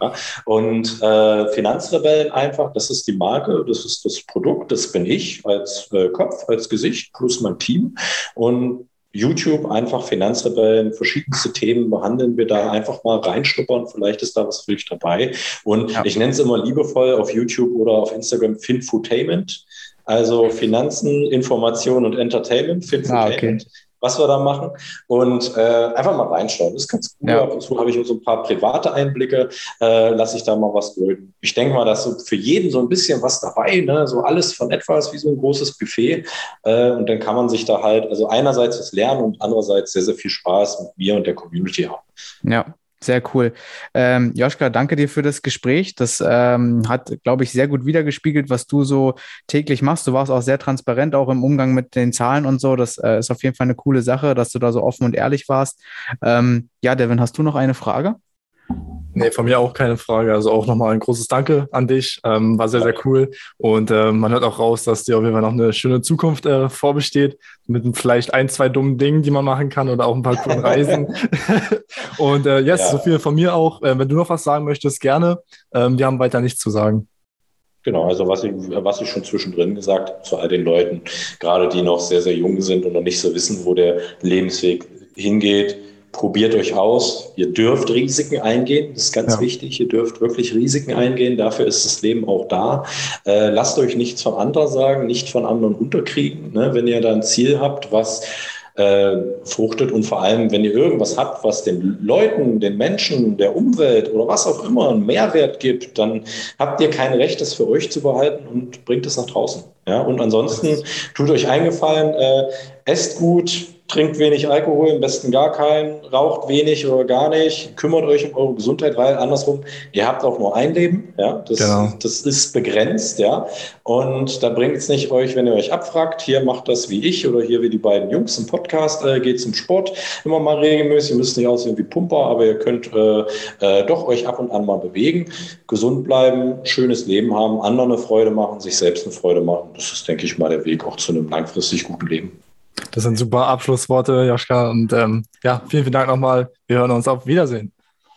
Ja? Und äh, Finanzrebellen einfach, das ist die Marke, das ist das Produkt, das bin ich als äh, Kopf, als Gesicht plus mein Team. Und YouTube einfach Finanzrebellen, verschiedenste Themen behandeln wir da einfach mal reinschnuppern. Vielleicht ist da was für dich dabei. Und ja. ich nenne es immer liebevoll auf YouTube oder auf Instagram Finfotainment. Also Finanzen, Information und Entertainment, Finfotainment. Ah, okay. Was wir da machen. Und äh, einfach mal reinschauen. Das ist ganz cool. Ja. Ab und zu habe ich so ein paar private Einblicke, äh, lasse ich da mal was golden. Ich denke mal, dass so für jeden so ein bisschen was dabei, ne? so alles von etwas wie so ein großes Buffet. Äh, und dann kann man sich da halt, also einerseits was lernen und andererseits sehr, sehr viel Spaß mit mir und der Community haben. Ja, sehr cool. Ähm, Joschka, danke dir für das Gespräch. Das ähm, hat, glaube ich, sehr gut wiedergespiegelt, was du so täglich machst. Du warst auch sehr transparent, auch im Umgang mit den Zahlen und so. Das äh, ist auf jeden Fall eine coole Sache, dass du da so offen und ehrlich warst. Ähm, ja, Devin, hast du noch eine Frage? Nee, von mir auch keine Frage. Also auch nochmal ein großes Danke an dich. Ähm, war sehr, sehr cool. Und äh, man hört auch raus, dass dir auf jeden Fall noch eine schöne Zukunft äh, vorbesteht. Mit vielleicht ein, zwei dummen Dingen, die man machen kann oder auch ein paar coolen Reisen. *laughs* und äh, yes, ja. so viel von mir auch. Äh, wenn du noch was sagen möchtest, gerne. Ähm, wir haben weiter nichts zu sagen. Genau, also was ich, was ich schon zwischendrin gesagt habe zu all den Leuten, gerade die noch sehr, sehr jung sind und noch nicht so wissen, wo der Lebensweg hingeht probiert euch aus. Ihr dürft Risiken eingehen, das ist ganz ja. wichtig. Ihr dürft wirklich Risiken eingehen, dafür ist das Leben auch da. Äh, lasst euch nichts von anderen sagen, nicht von anderen unterkriegen. Ne? Wenn ihr da ein Ziel habt, was äh, fruchtet und vor allem, wenn ihr irgendwas habt, was den Leuten, den Menschen, der Umwelt oder was auch immer einen Mehrwert gibt, dann habt ihr kein Recht, das für euch zu behalten und bringt es nach draußen. Ja? Und ansonsten tut euch eingefallen, äh, esst gut, trinkt wenig Alkohol, am besten gar keinen, raucht wenig oder gar nicht, kümmert euch um eure Gesundheit, weil andersrum, ihr habt auch nur ein Leben, ja, das, genau. das ist begrenzt, ja, und da bringt es nicht euch, wenn ihr euch abfragt, hier macht das wie ich oder hier wie die beiden Jungs im Podcast, äh, geht zum Sport immer mal regelmäßig, ihr müsst nicht aussehen wie Pumper, aber ihr könnt äh, äh, doch euch ab und an mal bewegen, gesund bleiben, schönes Leben haben, anderen eine Freude machen, sich selbst eine Freude machen, das ist, denke ich mal, der Weg auch zu einem langfristig guten Leben. Das sind super Abschlussworte, Joschka. Und ähm, ja, vielen, vielen Dank nochmal. Wir hören uns auf Wiedersehen.